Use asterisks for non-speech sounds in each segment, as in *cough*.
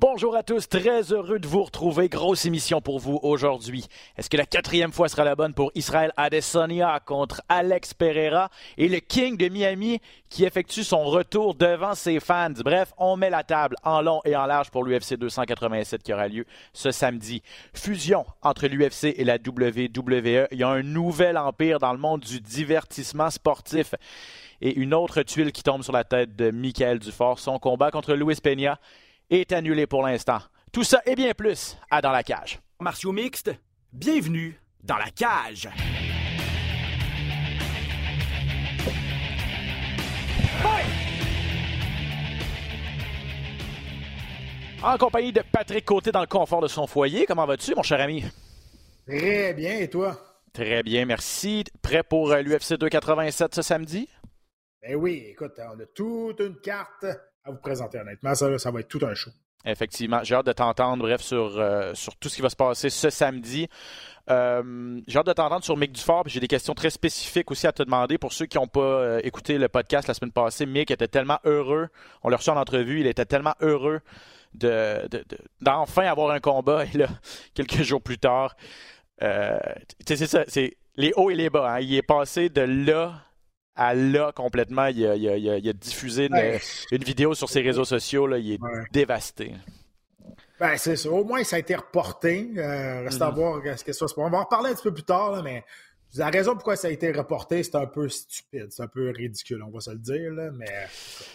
Bonjour à tous, très heureux de vous retrouver. Grosse émission pour vous aujourd'hui. Est-ce que la quatrième fois sera la bonne pour Israël Adesanya contre Alex Pereira et le King de Miami qui effectue son retour devant ses fans? Bref, on met la table en long et en large pour l'UFC 287 qui aura lieu ce samedi. Fusion entre l'UFC et la WWE. Il y a un nouvel empire dans le monde du divertissement sportif et une autre tuile qui tombe sur la tête de Michael Dufort. Son combat contre Luis Peña est annulé pour l'instant. Tout ça et bien plus à Dans la cage. Martiaux mixte, bienvenue dans la cage. En compagnie de Patrick Côté dans le confort de son foyer. Comment vas-tu, mon cher ami? Très bien, et toi? Très bien, merci. Prêt pour euh, l'UFC 287 ce samedi? Ben oui, écoute, on a toute une carte à vous présenter, honnêtement. Ça, ça va être tout un show. Effectivement, j'ai hâte de t'entendre, bref, sur, euh, tout ce qui va se passer ce samedi. Euh, j'ai hâte de t'entendre sur Mick Dufort, j'ai des questions très spécifiques aussi à te demander. Pour ceux qui n'ont pas euh, écouté le podcast la semaine passée, Mick était tellement heureux, on l'a reçu en entrevue, il était tellement heureux de, de- de- d'enfin avoir un combat, et *laughs* là, quelques jours plus tard, c'est ça, c'est les hauts et les bas. hein. Il est passé de là à là complètement. Il a, il a- il a- il a diffusé une, Ouais. une vidéo sur ses réseaux sociaux, là, il est Ouais. dévasté. Ben, c'est ça. Au moins, ça a été reporté. Euh, reste à Mhm. voir ce que ça se passe. On va en reparler un petit peu plus tard, là, mais la raison pourquoi ça a été reporté, c'est un peu stupide. C'est un peu ridicule, on va se le dire, là, mais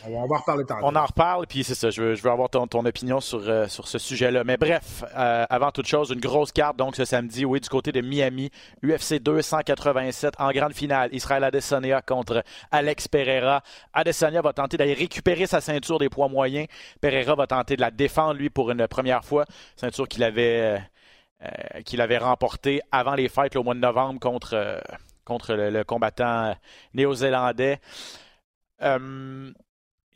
on va, en reparler tantôt. On en reparle, puis c'est ça, je veux, je veux avoir ton, opinion sur, euh, sur ce sujet-là. Mais bref, euh, avant toute chose, une grosse carte donc ce samedi, oui, du côté de Miami, UFC 287 en grande finale. Israël Adesanya contre Alex Pereira. Adesanya va tenter d'aller récupérer sa ceinture des poids moyens. Pereira va tenter de la défendre, lui, pour une première fois. Ceinture qu'il avait, euh, qu'il avait remportée avant les fêtes au mois de novembre contre, euh, le, combattant néo-zélandais. Euh,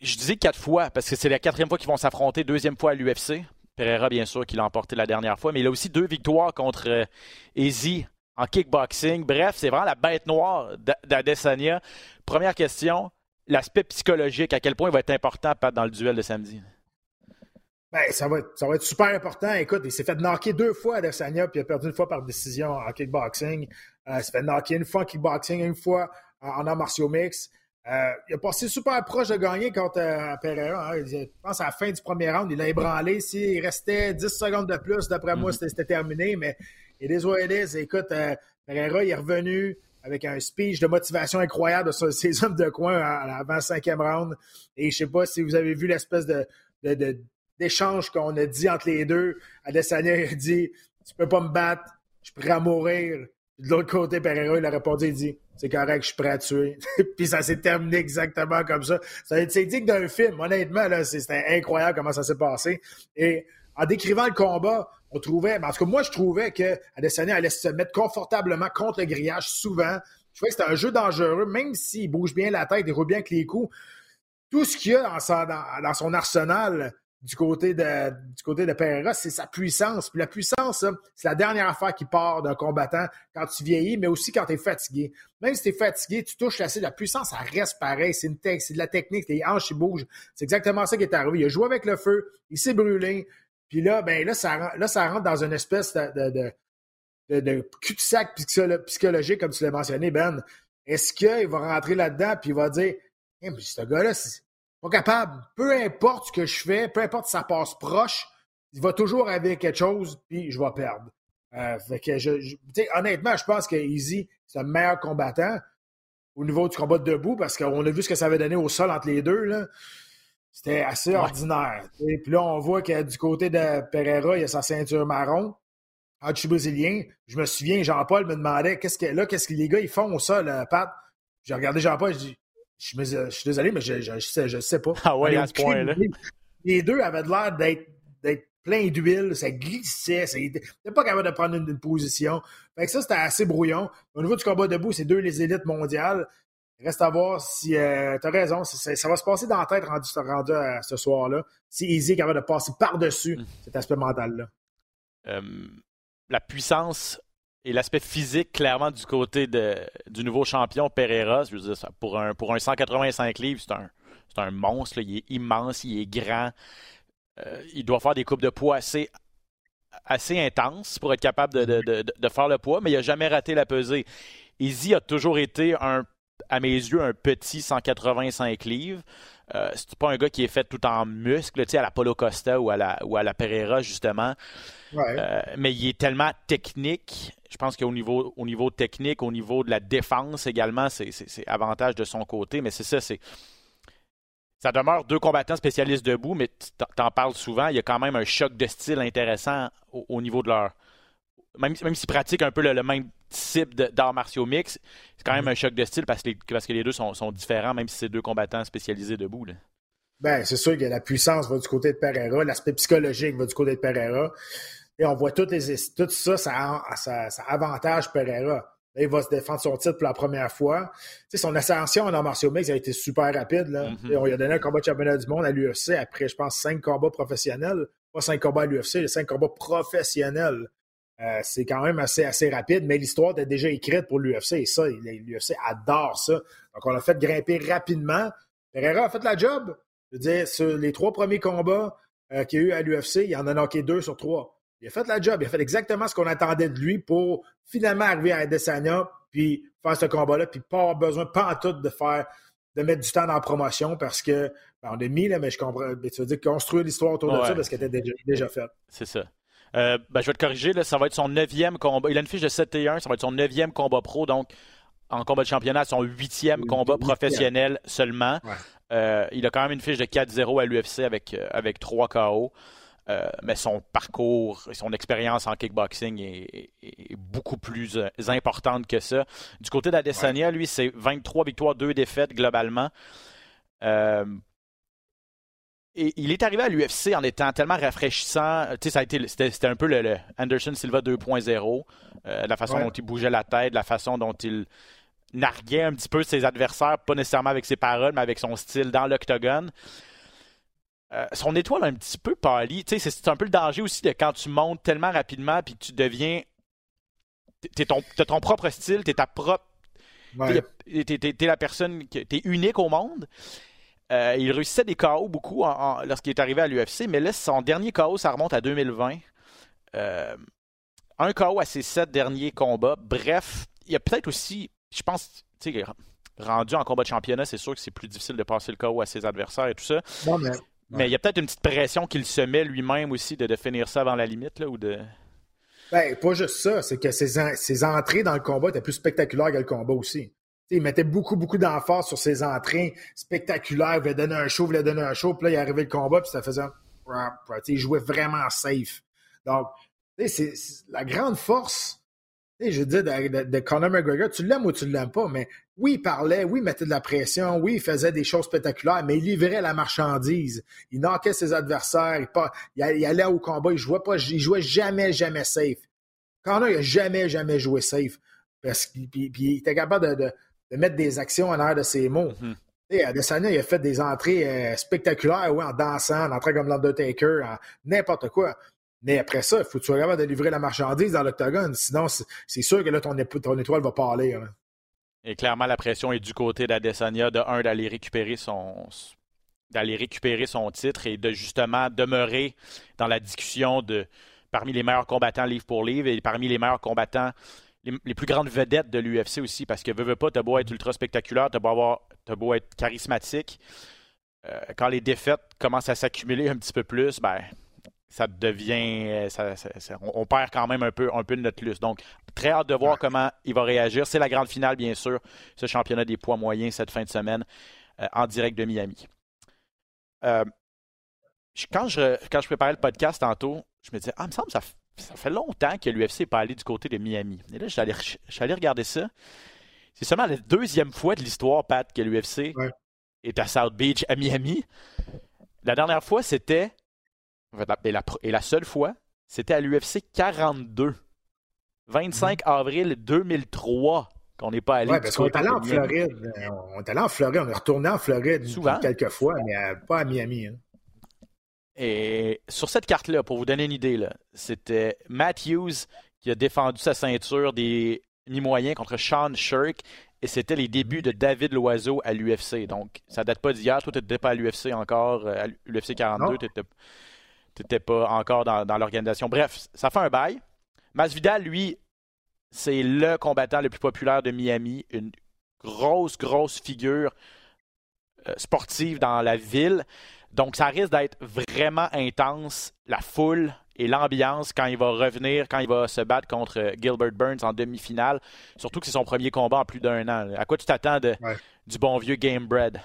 je disais quatre fois, parce que c'est la quatrième fois qu'ils vont s'affronter, deuxième fois à l'UFC. Pereira, bien sûr, qui l'a emporté la dernière fois, mais il a aussi deux victoires contre Izzy en kickboxing. Bref, c'est vraiment la bête noire d'A- d'Adesanya. Première question, l'aspect psychologique, à quel point il va être important, dans le duel de samedi? Ben, ça va, être, ça va être super important. Écoute, il s'est fait knocker deux fois à Adesanya, puis il a perdu une fois par décision en kickboxing. Euh, il s'est fait knocker une fois en kickboxing, une fois en, en arts martiaux mix. Euh, il a passé super proche de gagner contre euh, Pereira. hein. Je pense à la fin du premier round, il a ébranlé. S'il restait 10 secondes de plus, d'après moi, c'était c'était terminé. Mais it is what it is. Écoute, euh, Pereira il est revenu avec un speech de motivation incroyable sur ses hommes de coin avant le cinquième round. Et je sais pas si vous avez vu l'espèce de, de- de- d'échange qu'on a dit entre les deux. Adesanya a dit Tu peux pas me battre, je suis prêt à mourir. De l'autre côté, Pereira, il a répondu, il dit C'est correct, je suis prêt à tuer. *laughs* Puis ça s'est terminé exactement comme ça. c'est digne d'un film, honnêtement, c'était incroyable comment ça s'est passé. Et en décrivant le combat, on trouvait, ben, en tout cas, moi, je trouvais que Adesanya allait se mettre confortablement contre le grillage souvent. Je trouvais que c'était un jeu dangereux, même s'il bouge bien la tête, il roule bien avec les coups. Tout ce qu'il a dans son arsenal du côté de, du côté de Pereira, c'est sa puissance. Puis la puissance, c'est la dernière affaire qui part d'un combattant quand tu vieillis, mais aussi quand tu es fatigué. Même si tu es fatigué, tu touches assez, la puissance, ça reste pareil. C'est une c'est de la technique, les hanches, ils bougent. C'est exactement ça qui est arrivé. Il a joué avec le feu, il s'est brûlé. Puis là, ben là, ça, là, ça rentre dans une espèce de, de, de, de- de cul-de-sac psycholo- psychologique, comme tu l'as mentionné, Ben. Est-ce qu'il va rentrer là-dedans puis il va dire Eh, mais ce gars-là, c'est pas capable. Peu importe ce que je fais, peu importe si ça passe proche, il va toujours avec quelque chose, puis je vais perdre. Euh, fait que je, je- tu sais, honnêtement, je pense que Easy, c'est le meilleur combattant au niveau du combat de debout, parce qu'on a vu ce que ça avait donné au sol entre les deux. là. C'était assez Ouais. ordinaire. Et puis là, on voit que du côté de Pereira, il a sa ceinture marron. En brésilien, je me souviens, Jean-Paul me demandait qu'est-ce que là, qu'est-ce que les gars ils font au sol, euh, Pat? J'ai regardé Jean-Paul, je dis je, me- je suis désolé, mais je, je, je sais, je sais pas. Ah ouais, à ce point-là. Les deux avaient l'air d'être pleins d'huile, ça glissait, ça était pas capable de prendre une, une position. Fait que ça, c'était assez brouillon. Au niveau du combat debout, c'est deux les élites mondiales. Reste à voir si euh, t'as raison, ça va se passer dans la tête rendu, rendu à ce soir-là. Si Easy est capable de passer par-dessus Mm. cet aspect mental-là. Euh, la puissance et l'aspect physique, clairement, du côté de, du nouveau champion Pereira, je veux dire, ça, pour, un, pour un 185 livres, c'est un, c'est un monstre. là. il est immense, il est grand. il doit faire des coupes de poids assez, assez intenses pour être capable de, de, de, faire le poids, mais il n'a jamais raté la pesée. Izzy a toujours été, un, à mes yeux, un petit 185 livres. Euh, c'est pas un gars qui est fait tout en muscle, à la Polo Costa ou à la, ou à la Pereira, justement. Euh, mais il est tellement technique. Je pense qu'au niveau, au niveau technique, au niveau de la défense également, c'est avantage de son côté. Mais c'est ça, c'est. Ça demeure deux combattants spécialistes debout, mais tu en parles souvent. Il y a quand même un choc de style intéressant au, niveau de leur. Même, même s'ils pratiquent un peu le, même type d'arts martiaux mix, c'est quand même mm-hmm. un choc de style parce que les, parce que les deux sont, différents, même si c'est deux combattants spécialisés debout. Ben, c'est sûr que la puissance va du côté de Pereira, l'aspect psychologique va du côté de Pereira. Et on voit toutes les, tout ça, ça, ça, avantage Pereira. il va se défendre son titre pour la première fois. son ascension en martiaux mix a été super rapide. Là. Mm-hmm. on lui a donné un combat de championnat du monde à l'UFC après, je pense, cinq combats professionnels. Pas cinq combats à l'UFC, cinq combats professionnels. Euh, c'est quand même assez, assez rapide, mais l'histoire est déjà écrite pour l'UFC et ça, l'UFC adore ça. Donc, on l'a fait grimper rapidement. Pereira a fait la job. Je veux dire, sur les trois premiers combats euh, qu'il y a eu à l'UFC, il en a knocké deux sur trois. Il a fait la job. Il a fait exactement ce qu'on attendait de lui pour finalement arriver à Adesanya puis faire ce combat-là, puis pas avoir besoin, pas en tout, de faire de mettre du temps dans la promotion parce que ben, on est mis, là, mais je comprends. tu veux dire construire l'histoire autour de ça parce qu'elle était déjà, déjà faite. C'est ça. Euh, ben, je vais te corriger, là, ça va être son neuvième combat. Il a une fiche de 7 et 1, ça va être son neuvième combat pro, donc en combat de championnat, son huitième combat professionnel seulement. Euh, il a quand même une fiche de 4-0 à l'UFC avec, euh, avec 3 KO. mais son parcours et son expérience en kickboxing est, beaucoup plus importante que ça. Du côté d'Adesanya, lui, c'est 23 victoires, 2 défaites globalement il est arrivé à l'UFC en étant tellement rafraîchissant. Tu sais, ça a été, c'était, un peu le, Anderson Silva 2.0. Euh, la façon dont il bougeait la tête, la façon dont il narguait un petit peu ses adversaires, pas nécessairement avec ses paroles, mais avec son style dans l'octogone. Euh, son étoile a un petit peu pâli. Tu sais, c'est un peu le danger aussi de quand tu montes tellement rapidement puis tu deviens. Tu ton, as ton propre style, tu es ta propre. Tu es, la personne. Tu es unique au monde. Euh, il réussissait des KO beaucoup lorsqu'il est arrivé à l'UFC, mais là, son dernier KO, ça remonte à 2020. Euh, un KO à ses sept derniers combats. Bref, il y a peut-être aussi, je pense, rendu en combat de championnat, c'est sûr que c'est plus difficile de passer le KO à ses adversaires et tout ça. mais... il y a peut-être une petite pression qu'il se met lui-même aussi de, de, finir ça avant la limite, là, ou de... Ben, pas juste ça, c'est que ses, ses, entrées dans le combat étaient plus spectaculaires que le combat aussi il mettait beaucoup, beaucoup d'emphase sur ses entrées spectaculaires. Il voulait donner un show, il voulait donner un show. Puis là, il arrivé le combat, puis ça faisait... Il jouait vraiment safe. Donc, c'est la grande force, je dire, de, Conor McGregor. Tu l'aimes ou tu ne l'aimes pas, mais oui, il parlait, oui, il mettait de la pression, oui, il faisait des choses spectaculaires, mais il livrait la marchandise. Il knockait ses adversaires, il, pas, il, allait au combat, il jouait pas, il jouait jamais, jamais safe. Conor, il n'a jamais, jamais joué safe. Parce qu'il il était capable de mettre des actions en l'air de ses mots. Mm -hmm. il a fait des entrées euh, spectaculaires, oui, en dansant, en entrant comme l'Undertaker, en n'importe quoi. Mais après ça, il faut que tu de livrer la marchandise dans l'octogone. Sinon, c'est sûr que là, ton, ton étoile va parler. Hein. Et clairement, la pression est du côté d'Adesanya, de un, d'aller récupérer son d'aller récupérer son titre et de justement demeurer dans la discussion de parmi les meilleurs combattants livre pour livre et parmi les meilleurs combattants les, plus grandes vedettes de l'UFC aussi, parce que veux, veux pas, t'as beau être ultra spectaculaire, t'as beau, avoir, as beau être charismatique, euh, quand les défaites commencent à s'accumuler un petit peu plus, ben ça devient. on, perd quand même un peu, un peu de notre luce. Donc, très hâte de voir comment il va réagir. C'est la grande finale, bien sûr, ce championnat des poids moyens cette fin de semaine euh, en direct de Miami. Euh, quand, je, quand je préparais le podcast tantôt, je me disais, ah, il me semble que ça, ça fait longtemps que l'UFC n'est pas allé du côté de Miami. Et là, j'allais allé regarder ça. C'est seulement la deuxième fois de l'histoire, Pat, que l'UFC est à South Beach, à Miami. La dernière fois, c'était. Et la, et la seule fois, c'était à l'UFC 42. 25 avril 2003 qu'on n'est pas allé. Oui, parce qu'on est allé en Floride. On est allé en Floride. On est retourné en Floride Souvent. quelques fois, mais pas à Miami. Hein. Et sur cette carte-là, pour vous donner une idée, c'était Matthews qui a défendu sa ceinture des mi-moyens contre Sean Shirk. Et c'était les débuts de David Loiseau à l'UFC. Donc, ça date pas d'hier. Toi, tu n'étais pas à l'UFC encore, euh, à l'UFC 42. tu n'étais pas encore dans, dans l'organisation. Bref, ça fait un bail. Masvidal, lui, c'est le combattant le plus populaire de Miami, une grosse, grosse figure euh, sportive dans la ville. Donc, ça risque d'être vraiment intense, la foule et l'ambiance quand il va revenir, quand il va se battre contre Gilbert Burns en demi-finale. Surtout que c'est son premier combat en plus d'un an. À quoi tu t'attends du bon vieux Game Bread?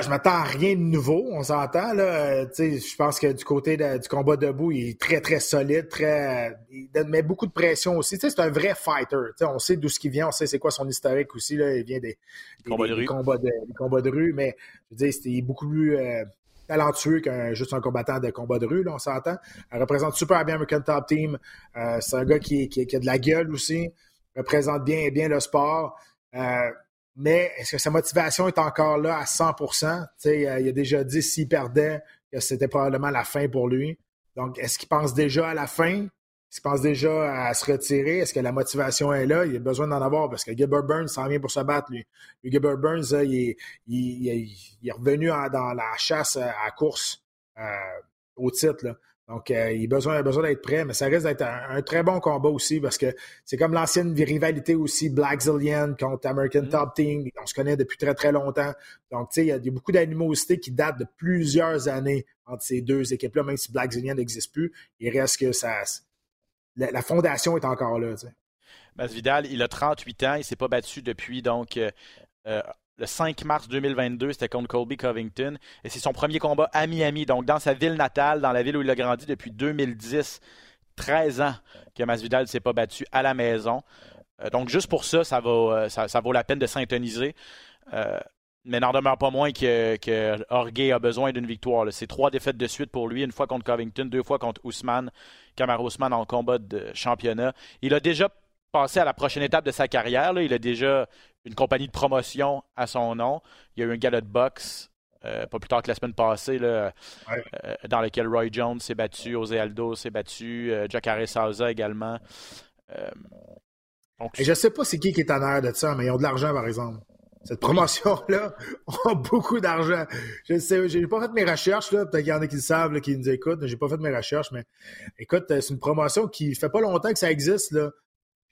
Je m'attends à rien de nouveau, on s'entend. Là. Je pense que du côté du combat debout, il est très, très solide, très. Il met beaucoup de pression aussi. C'est un vrai fighter. on sait d'où ce qui vient, on sait c'est quoi son historique aussi. Là. Il vient des, combats, de rue. mais je veux dire, il est beaucoup plus euh, talentueux qu'un juste un combattant de combat de rue, là, on s'entend. Il représente super bien American Top Team. Euh, c'est un gars qui, qui, a de la gueule aussi. représente bien, bien le sport. Euh, mais est-ce que sa motivation est encore là à 100% Il a déjà dit s'il perdait que c'était probablement la fin pour lui. Donc, est-ce qu'il pense déjà à la fin? Est-ce qu'il pense déjà à se retirer? Est-ce que la motivation est là? Il a besoin d'en avoir parce que Gilbert Burns s'en vient pour se battre, lui. Gilbert Burns, il, est, revenu dans la chasse à course euh, au titre. Là. Donc, euh, il a besoin, besoin d'être prêt, mais ça risque d'être un, très bon combat aussi parce que c'est comme l'ancienne rivalité aussi Black Zillion contre American mm. Top Team. On se connaît depuis très, très longtemps. Donc, tu sais, il y a beaucoup d'animosité qui datent de plusieurs années entre ces deux équipes-là, même si Black Zillion n'existe plus. Il reste que ça. La, fondation est encore là. Tu Vidal, il a 38 ans, il ne s'est pas battu depuis donc euh, euh, le 5 mars 2022, c'était contre Colby Covington. Et c'est son premier combat à Miami, donc dans sa ville natale, dans la ville où il a grandi depuis 2010. 13 ans que Masvidal ne s'est pas battu à la maison. Euh, donc juste pour ça, ça, euh, ça, vaut la peine de s'intoniser. Euh, mais n'en demeure pas moins que, que a besoin d'une victoire. C'est trois défaites de suite pour lui, une fois contre Covington, deux fois contre Ousmane, Kamar Ousmane en combat de championnat. Il a déjà passé à la prochaine étape de sa carrière. Il a déjà une compagnie de promotion à son nom. Il y a eu un gala de boxe euh, pas plus tard que la semaine passée, euh, dans lequel Roy Jones s'est battu, José Aldo s'est battu, euh, Jack Souza également. Et je sais pas c'est qui qui est en air de ça, mais ils ont de l'argent, par exemple. Cette promotion-là *laughs* a beaucoup d'argent. Je sais, j'ai pas fait mes recherches, là. Peut-être qu'il y en a qui le savent, qui nous écoutent. J'ai pas fait mes recherches, mais écoute, c'est une promotion qui fait pas longtemps que ça existe, là.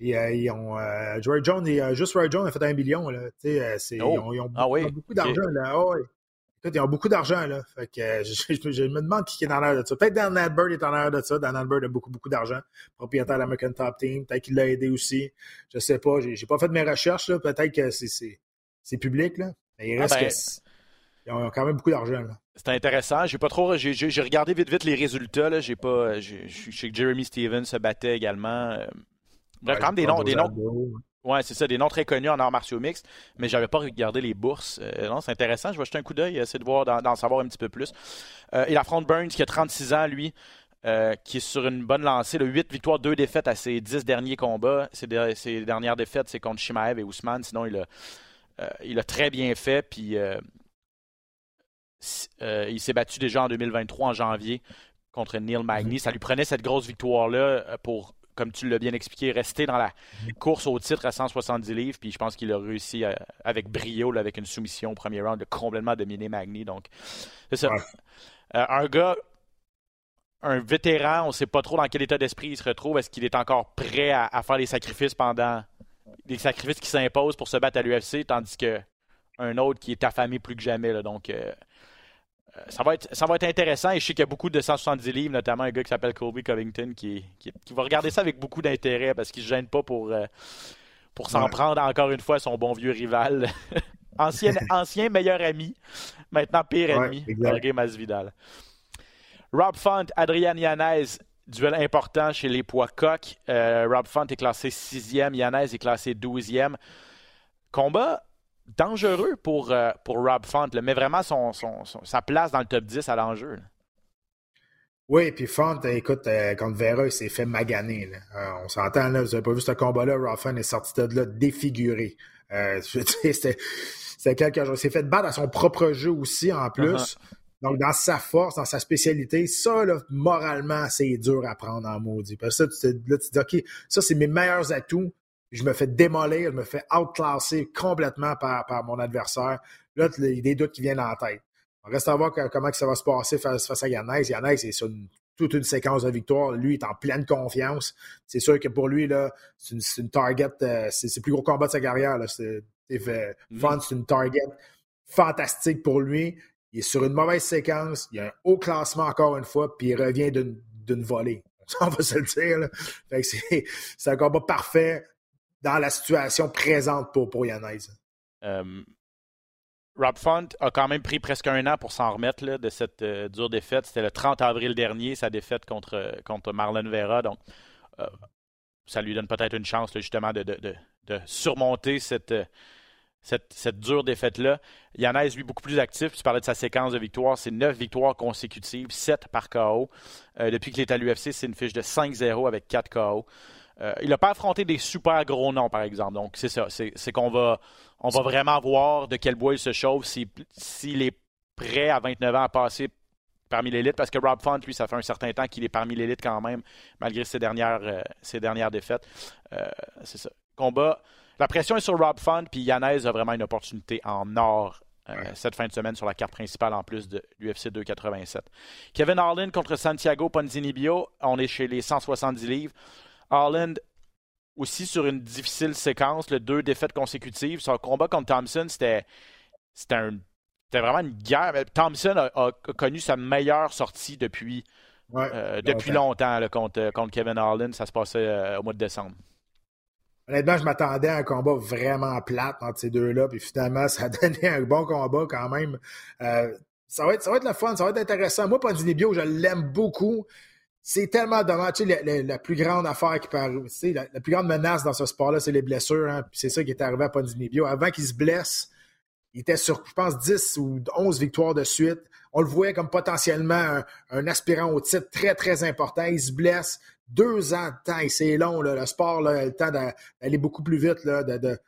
Puis euh, ils ont euh, Jones et euh, juste Roy Jones a fait un million là. Euh, c'est, oh. ils, ont, ah beaucoup d'argent là. Oh, Écoute, ils ont beaucoup d'argent là. Fait que *laughs* je, je, me demande qui est en l'air de ça. Peut-être Dan Albert est en l'air de ça. Dan Albert a beaucoup beaucoup d'argent, propriétaire de l'American Top Team. Peut-être qu'il l'a aidé aussi. Je sais pas. J'ai, j'ai pas fait mes recherches là. Peut-être que c'est, c'est, c'est public là. Mais il ah reste ah ben... que ils ont quand même beaucoup d'argent. C'est intéressant. J'ai pas trop. J'ai, j'ai regardé vite vite les résultats. Là. J'ai pas. Je sais que Jeremy Stevens se battait également. Bref, quand même des noms. Des noms ouais, c'est ça, des noms très connus en arts martiaux mixtes, mais j'avais pas regardé les bourses. Euh, non, c'est intéressant. Je vais jeter un coup d'œil, essayer de voir, d'en savoir un petit peu plus. Euh, il affronte Burns, qui a 36 ans, lui. Euh, qui est sur une bonne lancée. Le 8 victoires, 2 défaites à ses 10 derniers combats. Ses, ses dernières défaites, c'est contre Shimaev et Ousmane. Sinon, il a, il a très bien fait. Puis, il s'est battu déjà en 2023, en janvier, contre Neil Magny. Ça lui prenait cette grosse victoire-là pour comme tu l'as bien expliqué, rester dans la course au titre à 170 livres. Puis je pense qu'il a réussi euh, avec brio, avec une soumission au premier round, de complètement dominer Magny. Donc, c'est ça. Euh, un gars, un vétéran, on ne sait pas trop dans quel état d'esprit il se retrouve. Est-ce qu'il est encore prêt à, faire les sacrifices pendant. les sacrifices qui s'imposent pour se battre à l'UFC, tandis que un autre qui est affamé plus que jamais. Là, donc, euh, ça va, être, ça va être intéressant et je sais qu'il y a beaucoup de 170 livres, notamment un gars qui s'appelle Colby Covington qui, qui, va regarder ça avec beaucoup d'intérêt parce qu'il ne se gêne pas pour, euh, pour s'en prendre encore une fois à son bon vieux rival. *laughs* ancien, *laughs* ancien meilleur ami, maintenant pire ennemi, Jorge Masvidal. Rob Font, Adrian Yanez, duel important chez les poids coq. Euh, Rob Font est classé sixième, Yanez est classé douzième. Combat dangereux pour, euh, pour Rob Font, mais vraiment son, sa place dans le top 10 à l'enjeu. Oui, puis Font, écoute, euh, contre Vera, il s'est fait maganer. Euh, on s'entend, là, vous n'avez pas vu ce combat-là, Rob Font est sorti de là défiguré. *laughs* c'était quelqu'un Il s'est fait battre à son propre jeu aussi, en plus. Uh-huh. Donc, dans sa force, dans sa spécialité, ça, là, moralement, c'est dur à prendre en maudit. Parce que ça, tu, là, tu te dis, OK, ça, c'est mes meilleurs atouts je me fais démolir, je me fais outclasser complètement par, par mon adversaire. Là, il y a des doutes qui viennent en tête. On reste à voir comment ça va se passer face, à Yannick. Yannick, c'est sur toute une séquence de victoires. Lui, est en pleine confiance. C'est sûr que pour lui, là, c'est une, target, euh, c'est le plus gros combat de sa carrière. C'est mm. fun, c'est une target fantastique pour lui. Il est sur une mauvaise séquence. Il a un haut classement encore une fois, puis il revient d'une volée. *laughs* On va se le dire. C'est un combat parfait dans la situation présente pour, pour euh, Rob Font a quand même pris presque un an pour s'en remettre de cette euh, dure défaite. C'était le 30 avril dernier, sa défaite contre, contre Marlon Vera. Donc, euh, ça lui donne peut-être une chance justement de, surmonter cette, cette, dure défaite-là. Yanez, lui, beaucoup plus actif. Tu parlais de sa séquence de victoires. C'est neuf victoires consécutives, 7 par KO. depuis qu'il est à l'UFC, c'est une fiche de 5-0 avec 4 KO. Euh, il n'a pas affronté des super gros noms, par exemple. Donc, c'est ça. C'est qu'on va, on va vraiment voir de quel bois il se chauffe, s'il est prêt à 29 ans à passer parmi l'élite, parce que Rob Font, lui, ça fait un certain temps qu'il est parmi l'élite quand même, malgré ses dernières, euh, ses dernières défaites. Euh, c'est ça. Combat. La pression est sur Rob Font, puis Yanez a vraiment une opportunité en or cette fin de semaine sur la carte principale en plus de l'UFC 287. Kevin Harlan contre Santiago Ponzinibio. On est chez les 170 livres. Harland aussi sur une difficile séquence, le deux défaites consécutives. Son combat contre Thompson, c'était vraiment une guerre. Thompson a, connu sa meilleure sortie depuis, euh, depuis longtemps, contre, contre, Kevin Harlan. Ça se passait euh, au mois de décembre. Honnêtement, je m'attendais à un combat vraiment plate entre ces deux-là, puis finalement, ça a *laughs* donné un bon combat quand même. Euh, ça, va être, ça va être le fun, ça va être intéressant. Moi, Bio, je l'aime beaucoup c'est tellement dommage. Tu sais, la, plus grande affaire qui peut arriver, la, plus grande menace dans ce sport-là, c'est les blessures. Hein, c'est ça qui est arrivé à Ponzinibbio. Avant qu'il se blesse, il était sur, je pense, 10 ou 11 victoires de suite. On le voyait comme potentiellement un, aspirant au titre très, très important. Il se blesse. Deux ans de temps, c'est long. Le sport a le temps d'aller beaucoup plus vite, de,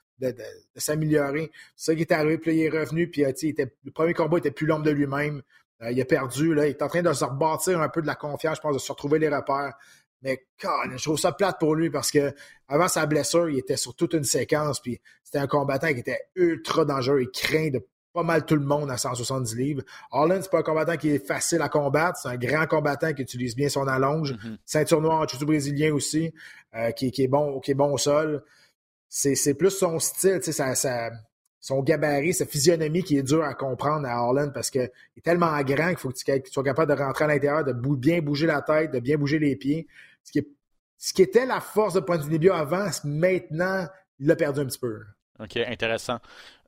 s'améliorer. C'est ça qui est arrivé, puis il est revenu, puis était, le premier combat était plus long de lui-même. Euh, il a perdu. Là. Il est en train de se rebâtir un peu de la confiance, je pense, de se retrouver les repères. Mais je trouve ça plate pour lui parce que avant sa blessure, il était sur toute une séquence. Puis c'était un combattant qui était ultra dangereux. Il craint de pas mal tout le monde à 170 livres. Harlan, c'est pas un combattant qui est facile à combattre. C'est un grand combattant qui utilise bien son allonge. Mm-hmm. Ceinture noire en brésilien aussi, euh, qui, est bon, qui est bon au sol. C'est plus son style. Ça, ça, son gabarit, sa physionomie qui est dur à comprendre à Harlan parce qu'il est tellement grand qu'il faut que tu sois capable de rentrer à l'intérieur, de bien bouger la tête, de bien bouger les pieds. Ce qui, était la force de point de vue avant, maintenant, il l'a perdu un petit peu. OK, intéressant.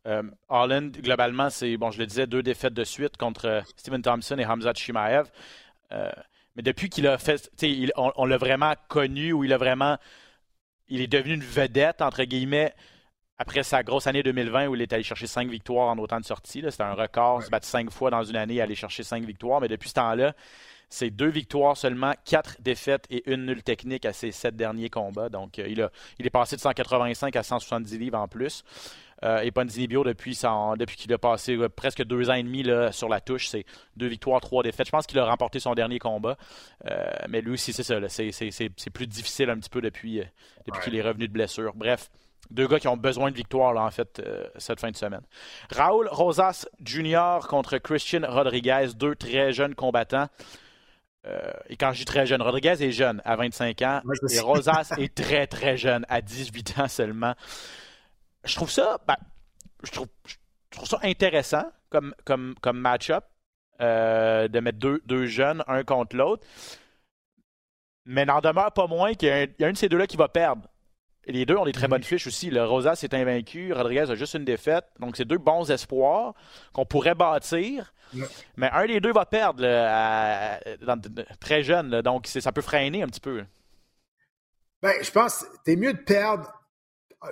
Euh, globalement, c'est, bon, je le disais, deux défaites de suite contre Steven Thompson et Hamzat Shimaev. Euh, mais depuis qu'il a fait, on, on l'a vraiment connu ou il a vraiment, il est devenu une vedette, entre guillemets, après sa grosse année 2020 où il est allé chercher cinq victoires en autant de sorties. C'était un record, se battre cinq fois dans une année et aller chercher cinq victoires. Mais depuis ce temps-là, c'est deux victoires seulement, quatre défaites et une nulle technique à ses sept derniers combats. Donc, euh, il, a, il est passé de 185 à 170 livres en plus. Euh, et Ponzinibio, depuis, depuis qu'il a passé euh, presque deux ans et demi là, sur la touche, c'est deux victoires, trois défaites. Je pense qu'il a remporté son dernier combat. mais lui aussi, c'est ça. C'est plus difficile un petit peu depuis, depuis qu'il est revenu de blessure. Bref, deux gars qui ont besoin de victoire, en fait, euh, cette fin de semaine. Raoul Rosas Jr. contre Christian Rodriguez, deux très jeunes combattants. Euh, et quand je dis très jeune, Rodriguez est jeune, à 25 ans, et Rosas *laughs* est très, très jeune, à 18 ans seulement. Je trouve ça, ben, je, trouve, ça intéressant comme, comme, comme match-up, euh, de mettre deux, deux jeunes, un contre l'autre. Mais n'en demeure pas moins qu'il y a un de ces deux-là qui va perdre. Les deux ont des très bonnes fiches aussi. Le Rosas est invaincu, Rodriguez a juste une défaite. Donc, c'est deux bons espoirs qu'on pourrait bâtir. Mais un des deux va perdre très jeune. donc, ça peut freiner un petit peu. Ben, je pense que es mieux de perdre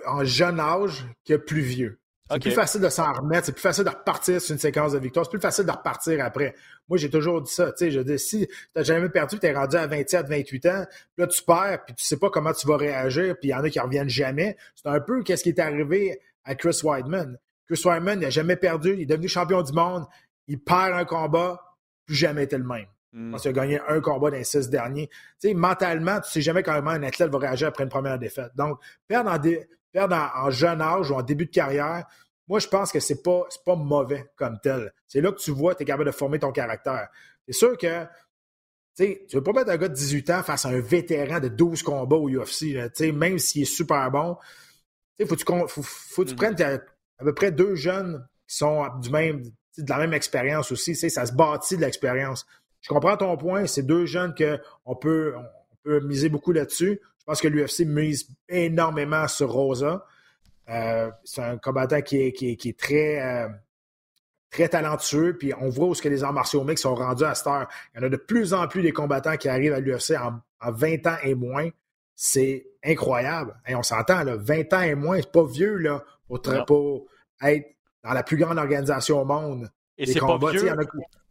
en jeune âge que plus vieux. C'est plus facile de s'en remettre, c'est plus facile de repartir sur une séquence de victoires, c'est plus facile de repartir après. Moi, j'ai toujours dit ça, tu sais, je dis, si t'as jamais perdu, tu es rendu à 27, 28 ans, là, tu perds, puis tu sais pas comment tu vas réagir, puis il y en a qui reviennent jamais. C'est un peu qu'est-ce qui est arrivé à Chris Weidman. Chris Weidman n'a jamais perdu, il est devenu champion du monde, il perd un combat, plus jamais été le même. Mm. Parce qu'il a gagné un combat dans les six derniers. Tu sais, mentalement, tu sais jamais comment un athlète va réagir après une première défaite. Donc, perdre en, perdre en, jeune âge ou en début de carrière, moi, je pense que c'est pas, pas mauvais comme tel. C'est là que tu vois, tu es capable de former ton caractère. C'est sûr que tu ne veux pas mettre un gars de 18 ans face à un vétéran de 12 combats au UFC, même s'il est super bon. Il faut, faut, faut, que tu mm. prennes à peu près deux jeunes qui sont du même, de la même expérience aussi. Ça se bâtit de l'expérience. Je comprends ton point. C'est deux jeunes qu'on peut, on peut miser beaucoup là-dessus. Je pense que l'UFC mise énormément sur Rosa. Euh, c'est un combattant qui est, qui est, très, euh, très talentueux. Puis on voit où ce que les arts martiaux mix sont rendus à cette heure. Il y en a de plus en plus des combattants qui arrivent à l'UFC en, 20 ans et moins. C'est incroyable. Et on s'entend, 20 ans et moins, c'est pas vieux là, pour, pour être dans la plus grande organisation au monde. Et c'est pas vieux.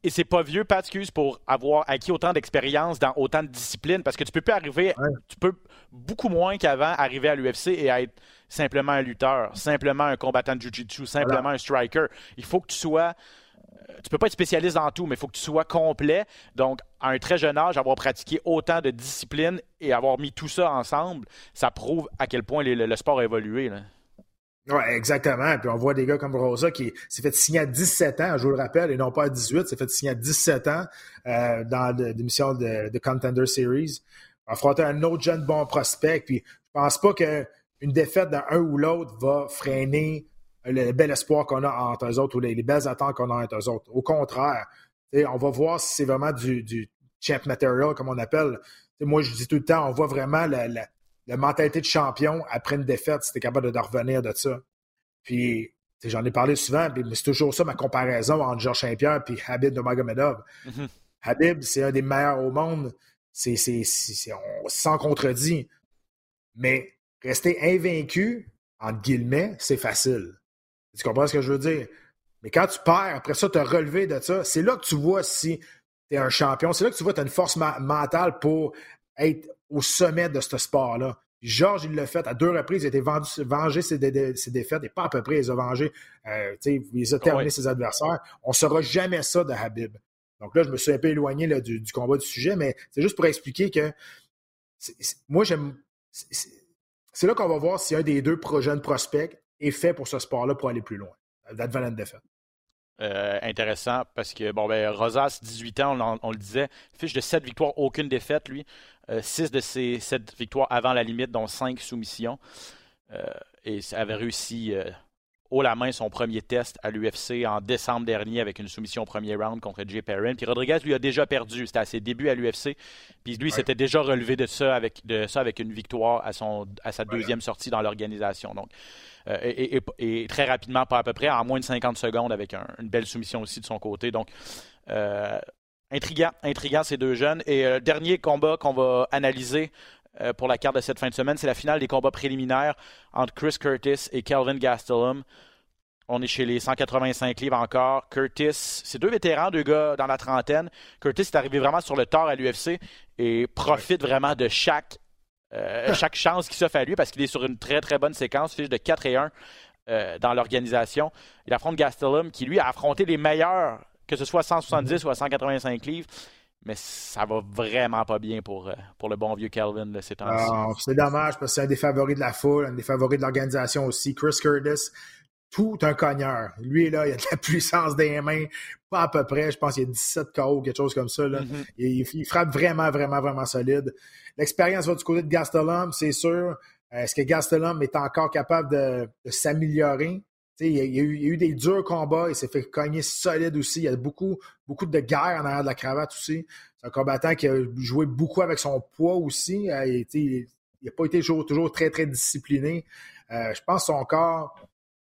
Et c'est pas vieux, pas excuse, pour avoir acquis autant d'expérience dans autant de disciplines, parce que tu peux plus arriver, tu peux beaucoup moins qu'avant arriver à l'UFC et être simplement un lutteur, simplement un combattant de jiu-jitsu, simplement un striker. Il faut que tu sois euh, tu peux pas être spécialiste dans tout, mais il faut que tu sois complet. Donc, à un très jeune âge, avoir pratiqué autant de disciplines et avoir mis tout ça ensemble, ça prouve à quel point le, sport a évolué. Là. Oui, exactement. Puis on voit des gars comme Rosa qui s'est fait signer à 17 ans, je vous le rappelle, et non pas à 18, s'est fait signer à 17 ans euh, dans l'émission de, de, Contender Series. Affronter un autre jeune bon prospect. Puis je pense pas qu'une défaite d'un ou l'autre va freiner le bel espoir qu'on a entre eux autres ou les, belles attentes qu'on a entre eux autres. Au contraire, on va voir si c'est vraiment du, du, champ material, comme on appelle. moi, je dis tout le temps, on voit vraiment la mentalité de champion après une défaite, c'était capable de, revenir de ça. Puis, j'en ai parlé souvent, mais c'est toujours ça ma comparaison entre Georges Saint-Pierre et Habib de Magomedov. Mm-hmm. Habib, c'est un des meilleurs au monde. C'est, sans contredit. Mais rester invaincu, entre guillemets, c'est facile. Tu comprends ce que je veux dire? Mais quand tu perds, après ça, te relever de ça, c'est là que tu vois si tu es un champion. C'est là que tu vois que tu as une force mentale pour être au sommet de ce sport-là. Georges, il l'a fait à deux reprises. Il a été vendu, vengé ses, défaites et pas à peu près. Il a vengé, euh, il a terminé ses adversaires. On ne saura jamais ça de Habib. Donc là, je me suis un peu éloigné là, du, combat du sujet, mais c'est juste pour expliquer que moi, j'aime. C'est là qu'on va voir si un des deux jeunes prospects est fait pour ce sport-là pour aller plus loin. D'advenant défaite. Euh, intéressant parce que, bon, ben, Rosas, 18 ans, on, le disait, fiche de 7 victoires, aucune défaite, lui. 6 euh, de ses 7 victoires avant la limite, dont 5 soumissions. Euh, et avait réussi haut la main son premier test à l'UFC en décembre dernier avec une soumission au premier round contre Jay Perrin. Puis Rodriguez lui a déjà perdu. C'était à ses débuts à l'UFC. Puis lui s'était déjà relevé de ça avec de ça avec une victoire à son à sa deuxième sortie dans l'organisation. Donc euh, et, très rapidement, pas à peu près, en moins de 50 secondes avec une belle soumission aussi de son côté. Donc euh, intriguant, intriguant ces deux jeunes. Et euh, dernier combat qu'on va analyser euh, pour la carte de cette fin de semaine. C'est la finale des combats préliminaires entre Chris Curtis et Kelvin Gastelum. On est chez les 185 livres encore. Curtis, c'est deux vétérans, deux gars dans la trentaine. Curtis est arrivé vraiment sur le tard à l'UFC et profite vraiment de chaque, euh, chaque *laughs* chance qui s'offre à lui parce qu'il est sur une très très bonne séquence, fiche de 4 et 1 euh, dans l'organisation. Il affronte Gastelum qui lui a affronté les meilleurs, que ce soit 170 mm-hmm. ou à 185 livres. Mais ça va vraiment pas bien pour, euh, pour le bon vieux Calvin de ces temps-ci. Ah, c'est dommage parce que c'est un des favoris de la foule, un des favoris de l'organisation aussi. Chris Curtis, tout un cogneur. Lui, là, il a de la *laughs* puissance des mains, pas à peu près. Je pense qu'il y a 17 KO, quelque chose comme ça. Mm-hmm. il, frappe vraiment, vraiment, vraiment solide. L'expérience va du côté de Gastelum, c'est sûr. Est-ce que Gastelum est encore capable de s'améliorer? Il y, a, eu, des durs combats, il s'est fait cogner solide aussi. Il y a beaucoup, beaucoup de guerre en arrière de la cravate aussi. C'est un combattant qui a joué beaucoup avec son poids aussi. Euh, il n'a pas été toujours, très, très discipliné. Euh, je pense que son corps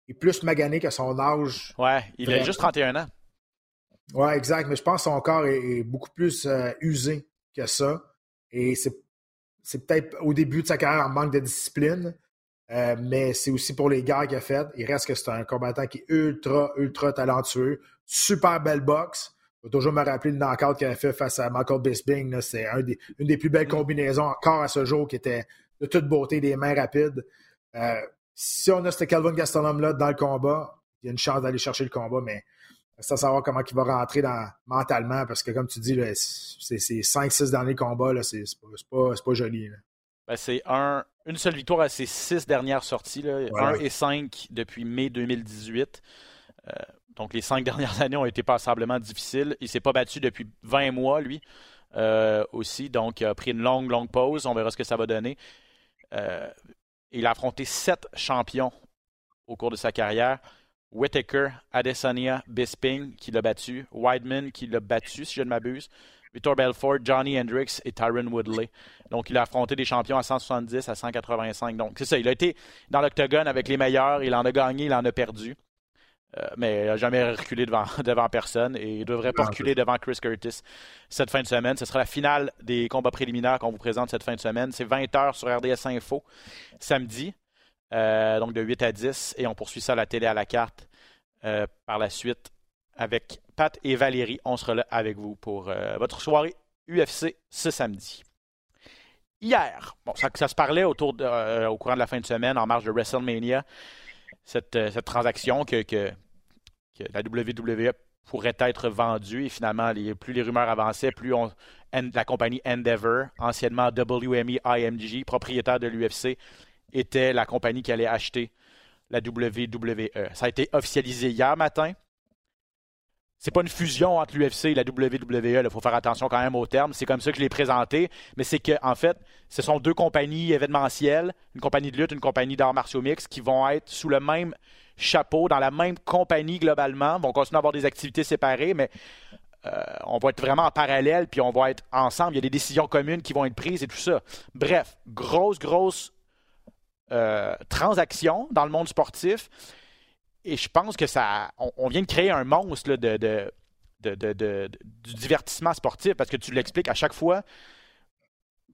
est plus magané que son âge. Ouais, il a juste 31 ans. Ouais, exact. Mais je pense que son corps est, beaucoup plus euh, usé que ça. Et c'est peut-être au début de sa carrière en manque de discipline. Euh, mais c'est aussi pour les gars qu'il a fait. Il reste que c'est un combattant qui est ultra, ultra talentueux. Super belle boxe. Je vais toujours me rappeler le knockout qu'il a fait face à Michael Bisping. C'est un une des plus belles mm. combinaisons encore à ce jour qui était de toute beauté, des mains rapides. Euh, si on a ce Calvin Gastelum-là dans le combat, il y a une chance d'aller chercher le combat, mais à savoir comment il va rentrer dans, mentalement parce que, comme tu dis, c'est 5-6 derniers combats, c'est pas, pas, joli. Ben, c'est un, une seule victoire à ses six dernières sorties. Là. 1 et 5 depuis mai 2018. Euh, donc les cinq *laughs* dernières années ont été passablement difficiles. Il ne s'est pas battu depuis 20 mois, lui, euh, aussi. Donc il a pris une longue, longue pause. On verra ce que ça va donner. Euh, il a affronté sept champions au cours de sa carrière. Whitaker, Adesanya, Bisping qui l'a battu, Weidman qui l'a battu, si je ne m'abuse, Victor Belfort, Johnny Hendricks et Tyron Woodley. Donc, il a affronté des champions à 170, à 185. Donc, c'est ça, il a été dans l'octogone avec les meilleurs, il en a gagné, il en a perdu. Euh, mais il n'a jamais reculé devant, *laughs* devant personne et il ne devrait pas reculer devant Chris Curtis cette fin de semaine. Ce sera la finale des combats préliminaires qu'on vous présente cette fin de semaine. C'est 20h sur RDS Info samedi, euh, donc de 8 à 10, et on poursuit ça à la télé à la carte euh, par la suite avec Pat et Valérie. On sera là avec vous pour votre soirée UFC ce samedi. Hier, bon, ça, se parlait autour de, au courant de la fin de semaine en marge de WrestleMania. Euh, cette, transaction que, la WWE pourrait être vendue. Et finalement, plus les rumeurs avançaient, plus la compagnie Endeavor, anciennement WME IMG, propriétaire de l'UFC, était la compagnie qui allait acheter la WWE. Ça a été officialisé hier matin. C'est pas une fusion entre l'UFC et la WWE. Il faut faire attention quand même au terme. C'est comme ça que je l'ai présenté. Mais c'est que, en fait, ce sont deux compagnies événementielles, une compagnie de lutte, une compagnie d'arts martiaux mix, qui vont être sous le même chapeau, dans la même compagnie globalement. Vont continuer à avoir des activités séparées, mais euh, on va être vraiment en parallèle, puis on va être ensemble. Il y a des décisions communes qui vont être prises et tout ça. Bref, grosse, grosse euh, transaction dans le monde sportif et je pense que ça. On, vient de créer un monstre de, du divertissement sportif parce que tu l'expliques à chaque fois.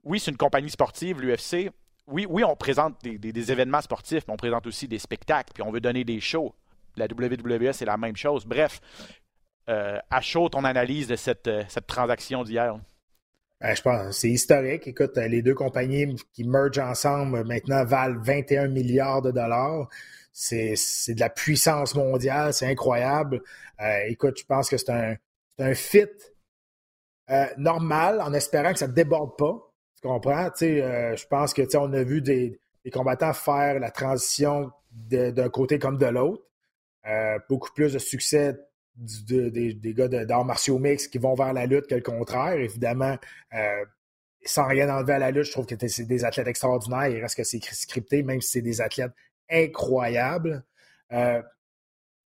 Oui, c'est une compagnie sportive, l'UFC. Oui, oui, on présente des, événements sportifs, mais on présente aussi des spectacles, puis on veut donner des shows. La WWE, c'est la même chose. Bref, euh, à chaud ton analyse de cette, cette transaction d'hier. Ben, je pense c'est historique. Écoute, les deux compagnies qui mergent ensemble maintenant valent 21 milliards de dollars. C'est, de la puissance mondiale, c'est incroyable. Euh, écoute, je pense que c'est un, un fit euh, normal en espérant que ça ne déborde pas. Tu comprends? Euh, je pense que on a vu des, combattants faire la transition d'un côté comme de l'autre. beaucoup plus de succès des, gars d'arts martiaux mix qui vont vers la lutte que le contraire. Évidemment, sans rien enlever à la lutte, je trouve que c'est des athlètes extraordinaires. Il reste que c'est scripté, même si c'est des athlètes incroyable. Euh,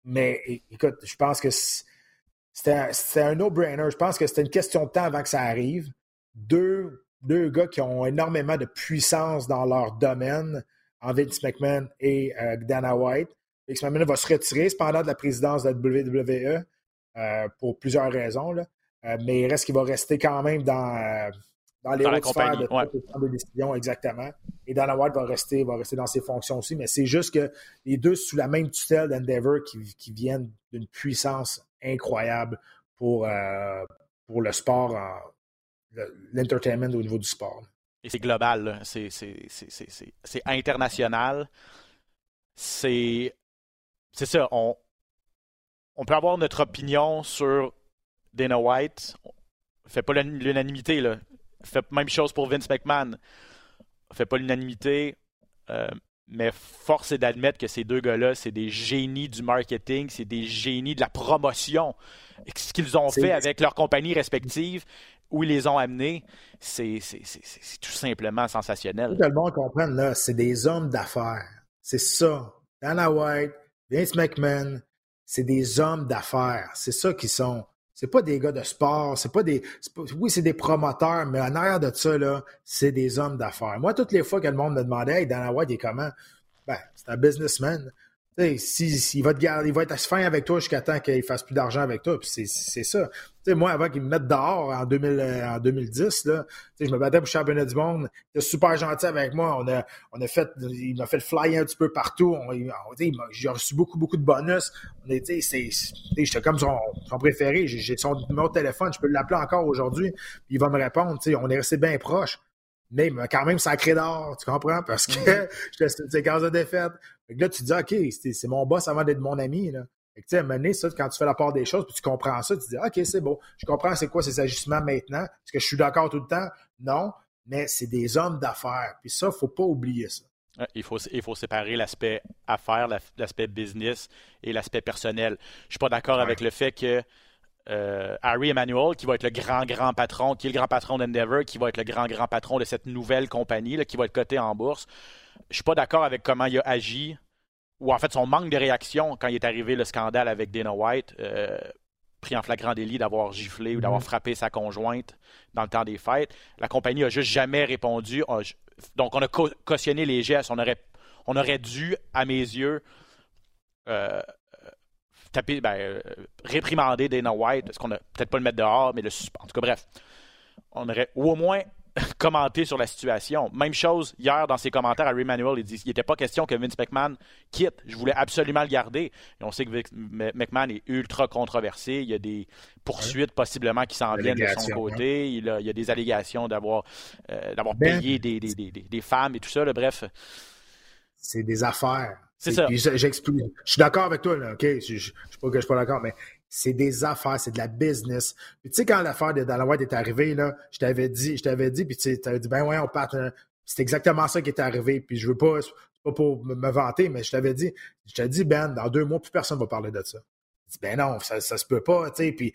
mais écoute, je pense que c'était un, no-brainer. Je pense que c'était une question de temps avant que ça arrive. Deux, gars qui ont énormément de puissance dans leur domaine, en Vince McMahon et euh, Dana White. Vince McMahon va se retirer cependant de la présidence de la WWE euh, pour plusieurs raisons. Mais il reste qu'il va rester quand même dans dans les hautes sphères de ouais. décisions, exactement. Et Dana White va rester, va rester dans ses fonctions aussi, mais c'est juste que les deux sous la même tutelle d'Endeavor qui, viennent d'une puissance incroyable pour, euh, pour le sport, l'entertainment au niveau du sport. Et c'est global, c'est international. C'est ça, on, on peut avoir notre opinion sur Dana White. Fait pas l'unanimité, là fait même chose pour Vince McMahon. Fait pas l'unanimité. Euh, mais force est d'admettre que ces deux gars-là, c'est des génies du marketing, c'est des génies de la promotion. ce qu'ils ont fait avec leurs compagnies respectives, où ils les ont amenés, c'est tout simplement sensationnel. Tout le monde comprenne, là, c'est des hommes d'affaires. C'est ça. Dana White, Vince McMahon, c'est des hommes d'affaires. C'est ça qu'ils sont. C'est pas des gars de sport, c'est pas des. oui, c'est des promoteurs, mais en arrière de ça, là, c'est des hommes d'affaires. Moi, toutes les fois que le monde me demandait Hey, Dana White, il est comment? Ben, c'est un businessman si, il, va te garder, il va être fin avec toi jusqu'à temps qu'il fasse plus d'argent avec toi. c'est ça. moi, avant qu'il me mette dehors en, 2000, euh, en 2010, là, je me battais pour le championnat du monde. Il était super gentil avec moi. On a, on a fait, il m'a fait le flyer un petit peu partout. J'ai reçu beaucoup, beaucoup de bonus. J'étais comme son, son préféré. J'ai son numéro de téléphone. Je peux l'appeler encore aujourd'hui. Il va me répondre. On est resté bien proches mais il m'a quand même sacré d'or, tu comprends? Parce que mm-hmm. *laughs* j'étais sur une séquence de défaite. Fait que là, tu te dis, OK, c'est mon boss avant d'être mon ami. Là. Fait que, tu sais, à un moment donné, ça, quand tu fais la part des choses, puis tu comprends ça, tu te dis, OK, c'est bon, je comprends c'est quoi ces ajustements maintenant. Est-ce que je suis d'accord tout le temps? Non. mais c'est des hommes d'affaires. Puis ça, il ne faut pas oublier ça. Il faut, il faut séparer l'aspect affaires, l'aspect business et l'aspect personnel. Je ne suis pas d'accord avec le fait que euh, Harry Emmanuel, qui va être le grand, grand patron, qui est le grand patron d'Endeavor, qui va être le grand, grand patron de cette nouvelle compagnie, là, qui va être coté en bourse. Je suis pas d'accord avec comment il a agi, ou en fait son manque de réaction quand il est arrivé le scandale avec Dana White, euh, pris en flagrant délit d'avoir giflé ou d'avoir mm-hmm. frappé sa conjointe dans le temps des fêtes. La compagnie a juste jamais répondu. Donc, on a cautionné les gestes. On aurait, on aurait dû, à mes yeux, euh, taper, ben, euh, réprimander Dana White. Est-ce qu'on a peut-être pas le mettre dehors, mais le En tout cas, bref. On aurait, ou au moins, *laughs* commenté sur la situation. Même chose hier dans ses commentaires à Ray Manuel, il dit qu'il n'était pas question que Vince McMahon quitte. Je voulais absolument le garder. Et on sait que McMahon est ultra controversé. Il y a des poursuites possiblement qui s'en viennent de son côté. Il, y a des allégations d'avoir euh, d'avoir ben, payé des, des, des, des, femmes et tout ça. bref. C'est des affaires. C'est ça. J'explique. Je suis d'accord avec toi, là, OK? Je ne suis pas que je suis pas d'accord, mais c'est des affaires, c'est de la business. Puis tu sais, quand l'affaire de Dana White est arrivée, là, je t'avais dit, je t'avais dit, puis tu avais dit, ben ouais, on part. C'est exactement ça qui est arrivé. Puis je veux pas, pas pour me vanter, mais je t'avais dit, je t'ai dit, Ben, dans deux mois, plus personne ne va parler de ça ben non, ça, ça se peut pas, tu sais, puis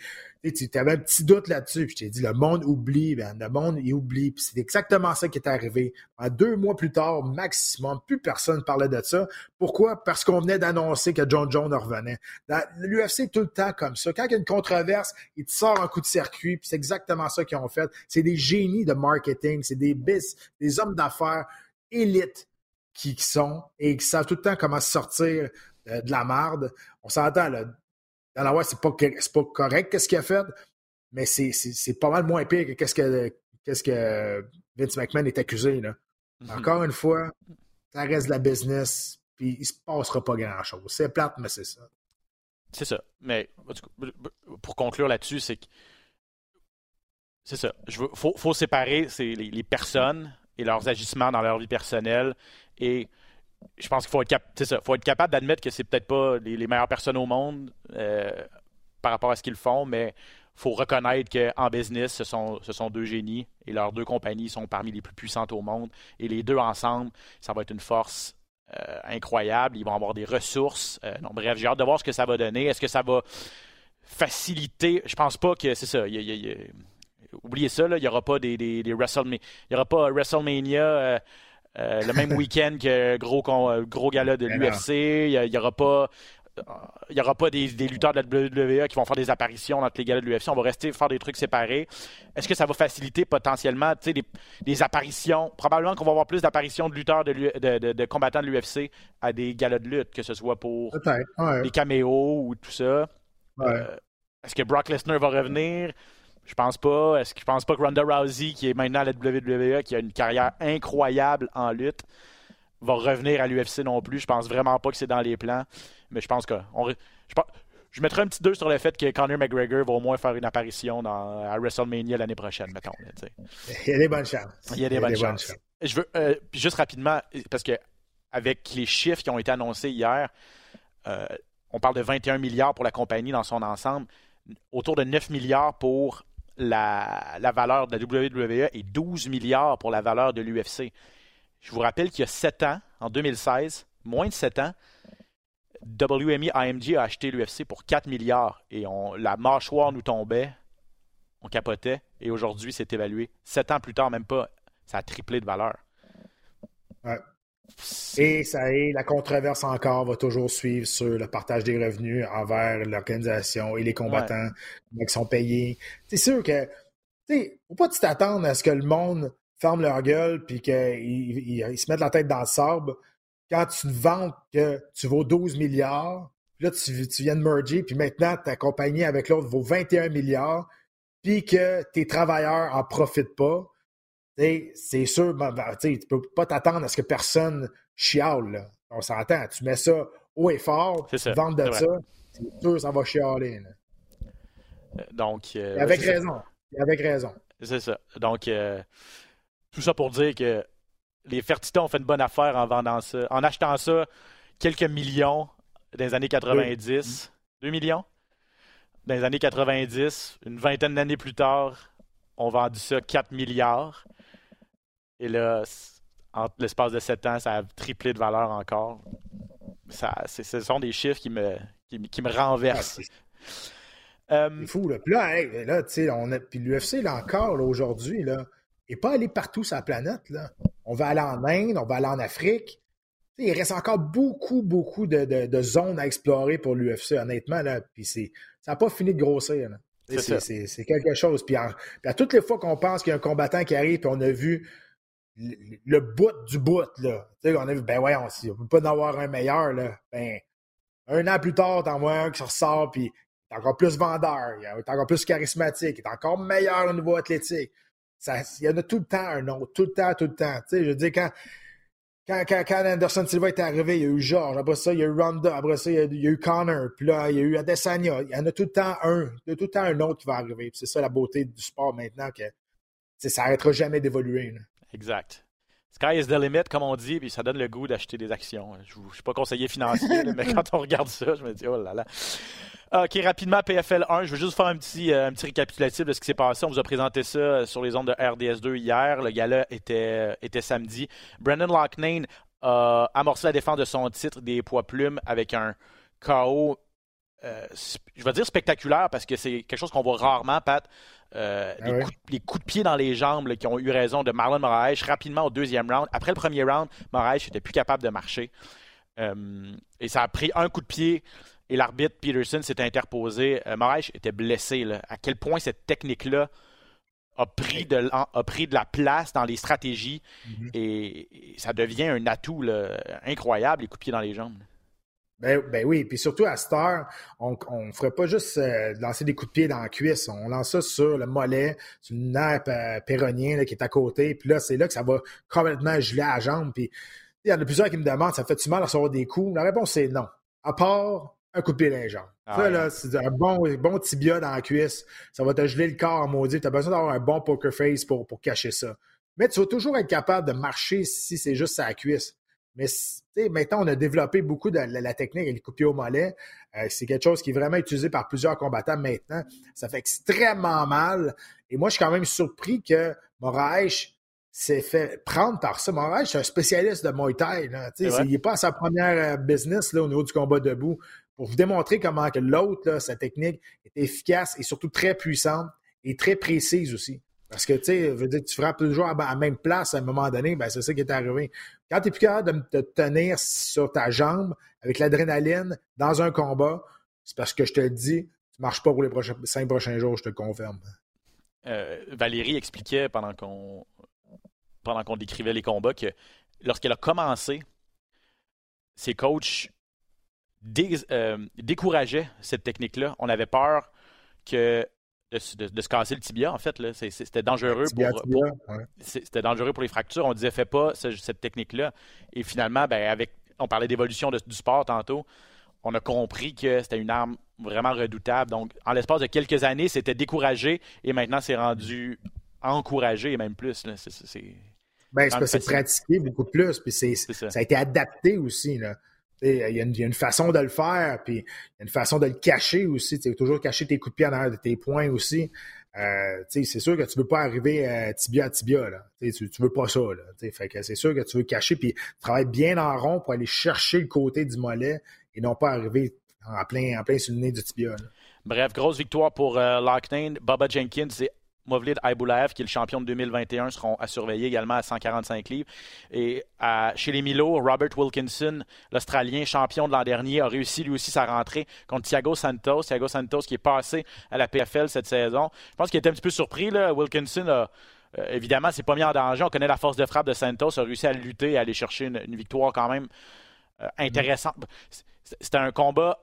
tu avais un petit doute là-dessus, puis je t'ai dit, le monde oublie, ben, le monde, il oublie, puis c'est exactement ça qui est arrivé. deux mois plus tard, maximum, plus personne parlait de ça. Pourquoi? Parce qu'on venait d'annoncer que John Jones revenait. L'UFC tout le temps comme ça. Quand il y a une controverse, il te sort un coup de circuit, puis c'est exactement ça qu'ils ont fait. C'est des génies de marketing, c'est des bis, des hommes d'affaires élites qui, sont et qui savent tout le temps comment sortir euh, de la marde. On s'entend, là, dans la c'est pas, pas correct qu'est-ce qu'il a fait, mais c'est pas mal moins pire que qu'est-ce que, qu'est-ce que Vince McMahon est accusé. Là. Mhm. Encore une fois, ça reste de la business, puis il se passera pas grand-chose. C'est plate, mais c'est ça. C'est ça. Mais pour conclure là-dessus, c'est que c'est ça. Il faut, faut, séparer les, les, personnes et leurs agissements dans leur vie personnelle et je pense qu'il faut être, capable d'admettre que c'est peut-être pas les, meilleures personnes au monde euh, par rapport à ce qu'ils font, mais faut reconnaître qu'en business, ce sont, deux génies et leurs deux compagnies sont parmi les plus puissantes au monde. Et les deux ensemble, ça va être une force euh, incroyable. Ils vont avoir des ressources. Euh, bref, j'ai hâte de voir ce que ça va donner. Est-ce que ça va faciliter? Je pense pas que c'est ça. oubliez ça, il n'y aura pas des, WrestleMania. Aura pas WrestleMania euh, le même *laughs* week-end que gros, gros gala de l'UFC. Il n'y aura pas. Il y aura pas des, lutteurs de la WWE qui vont faire des apparitions dans les galas de l'UFC. On va rester faire des trucs séparés. Est-ce que ça va faciliter potentiellement des, des apparitions? Probablement qu'on va avoir plus d'apparitions de lutteurs, de, de, combattants de l'UFC à des galas de lutte, que ce soit pour des caméos ou tout ça. Euh, est-ce que Brock Lesnar va revenir? Je pense pas. Est-ce que je pense pas que Ronda Rousey, qui est maintenant à la WWE, qui a une carrière incroyable en lutte, va revenir à l'UFC non plus. Je pense vraiment pas que c'est dans les plans. Mais je pense que je, je mettrai un petit 2 sur le fait que Conor McGregor va au moins faire une apparition dans, à WrestleMania l'année prochaine, mettons. Il y a des bonnes chances. Il y a des, bonnes, chances. Je veux euh, juste rapidement, parce que avec les chiffres qui ont été annoncés hier, euh, on parle de 21 milliards pour la compagnie dans son ensemble, autour de 9 milliards pour la, valeur de la WWE et 12 milliards pour la valeur de l'UFC. Je vous rappelle qu'il y a 7 ans, en 2016, moins de 7 ans, WME AMG a acheté l'UFC pour 4 milliards et la mâchoire nous tombait, on capotait et aujourd'hui c'est évalué. 7 ans plus tard, même pas, ça a triplé de valeur. Et ça est, la controverse encore va toujours suivre sur le partage des revenus envers l'organisation et les combattants qui sont payés. C'est sûr que, tu sais, faut pas t'attendre à ce que le monde ferme leur gueule puis qu'ils se mettent la tête dans le sable quand tu te vantes que tu vaux 12 milliards, puis là, tu, tu viens de merger, puis maintenant, ta compagnie avec l'autre vaut 21 milliards, puis que tes travailleurs en profitent pas c'est sûr, ben, ben, tu ne peux pas t'attendre à ce que personne chiale. On s'entend. Tu mets ça haut et fort, tu vends de ça, c'est sûr ça va chialer. Euh, donc, euh, avec raison. Avec raison. C'est ça. Donc, euh, tout ça pour dire que les Fertitta ont fait une bonne affaire en vendant ça, en achetant ça quelques millions dans les années 90. 2 millions? Dans les années 90, une vingtaine d'années plus tard, on vendu ça 4 milliards. Et là, en l'espace de 7 ans, ça a triplé de valeur encore. Ça, ce sont des chiffres qui me, qui, me renversent. Ah, c'est fou, là. Puis là, là tu sais, on a... Puis l'UFC, là, encore, aujourd'hui, là, n'est pas allé partout sur la planète, là. On va aller en Inde, on va aller en Afrique. il reste encore beaucoup, beaucoup de, zones à explorer pour l'UFC, honnêtement, là. Puis ça n'a pas fini de grossir, C'est quelque chose. Puis, à toutes les fois qu'on pense qu'il y a un combattant qui arrive, puis on a vu le, bout du bout, là. on a vu, ben si on peut pas en avoir un meilleur, là. Ben, un an plus tard, t'en vois un qui ressort, puis il encore plus vendeur, il est encore plus charismatique, il est encore meilleur au niveau athlétique. Ça, il y en a tout le temps un autre, tout le temps, tout le temps. Tu sais, je veux dire, quand, quand, quand, Anderson Silva est arrivé, il y a eu George, après ça, il y a eu Ronda, après ça, il y a, eu Connor, puis là, il y a eu Adesanya. Il y en a tout le temps un, il y a tout le temps un autre qui va arriver. C'est ça la beauté du sport maintenant, que ça n'arrêtera jamais d'évoluer. Exact. Sky is the limit, comme on dit, puis ça donne le goût d'acheter des actions. Je ne suis pas conseiller financier, mais *laughs* quand on regarde ça, je me dis, oh là là. OK, rapidement, PFL 1, je veux juste faire un petit, euh, un petit récapitulatif de ce qui s'est passé. On vous a présenté ça euh, sur les ondes de RDS2 hier. Le gala était, euh, était samedi. Brandon Locknane a amorcé la défense de son titre des poids plumes avec un KO, je vais dire spectaculaire parce que c'est quelque chose qu'on voit rarement, Pat. Euh, ah les, coups, de pied dans les jambes qui ont eu raison de Marlon Moraes rapidement au deuxième round. Après le premier round, Moraes n'était plus capable de marcher. Euh, et ça a pris un coup de pied et l'arbitre Peterson s'est interposé. Euh, Moraes était blessé. À quel point cette technique-là a pris, de, a pris de la place dans les stratégies mm-hmm. et, ça devient un atout incroyable, les coups de pied dans les jambes. Ben, ben, oui, puis surtout à Star, on ne ferait pas juste euh, lancer des coups de pied dans la cuisse, on lance ça sur le mollet, sur une nerf euh, péronien qui est à côté, puis là, c'est là que ça va complètement geler à la jambe. Puis il y en a plusieurs qui me demandent, ça fait-tu mal à recevoir des coups? La réponse, c'est non. À part un coup de pied dans les jambes. Ah ça, là, c'est un bon, bon tibia dans la cuisse. Ça va te geler le corps maudit. Tu as besoin d'avoir un bon poker face pour, pour cacher ça. Mais tu vas toujours être capable de marcher si c'est juste à la cuisse. Mais maintenant, on a développé beaucoup de la, technique et les coups au mollet. Euh, c'est quelque chose qui est vraiment utilisé par plusieurs combattants maintenant. Ça fait extrêmement mal. Et moi, je suis quand même surpris que Moraes s'est fait prendre par ça. Moraes, c'est un spécialiste de Muay Thai. Il n'est pas à sa première euh, business là, au niveau du combat debout. Pour vous démontrer comment que l'autre, sa technique est efficace et surtout très puissante et très précise aussi. Parce que, tu sais, tu frappes toujours à la même place à un moment donné, ben, c'est ça qui est arrivé. Quand tu es plus capable de te tenir sur ta jambe avec l'adrénaline dans un combat, c'est parce que je te le dis, tu ne marches pas pour les prochains, cinq prochains jours, je te confirme. Euh, Valérie expliquait pendant qu'on pendant qu'on décrivait les combats que lorsqu'elle a commencé, ses coachs euh, décourageaient cette technique-là. On avait peur que de, se casser le tibia, en fait. C'était dangereux, pour, c'était dangereux pour les fractures. On disait, fais pas cette technique-là. Et finalement, ben, avec, on parlait d'évolution du sport tantôt. On a compris que c'était une arme vraiment redoutable. Donc, en l'espace de quelques années, c'était découragé et maintenant, c'est rendu encouragé et même plus. C'est, ben, c'est pratiqué beaucoup plus. Puis ça. a été adapté aussi. Là. Il y, a une, façon de le faire, puis il y a une façon de le cacher aussi. Tu toujours cacher tes coups de pied en arrière de tes points aussi. Euh, c'est sûr que tu ne veux pas arriver euh, tibia à tibia. Là. Tu, ne veux pas ça. Là, c'est sûr que tu veux cacher, puis travailler bien en rond pour aller chercher le côté du mollet et non pas arriver en plein, en plein sur le nez du tibia. Bref, grosse victoire pour euh. Baba Jenkins, c'est Movlid Aibulaev, qui est le champion de 2021, seront à surveiller également à 145 livres. Et chez les Milo, Robert Wilkinson, l'Australien champion de l'an dernier, a réussi lui aussi sa rentrée contre Thiago Santos. Thiago Santos qui est passé à la PFL cette saison. Je pense qu'il était un petit peu surpris. Là. Wilkinson a. Euh, évidemment, c'est pas mis en danger. On connaît la force de frappe de Santos, a réussi à lutter et à aller chercher une, victoire quand même euh, intéressante. C'était un combat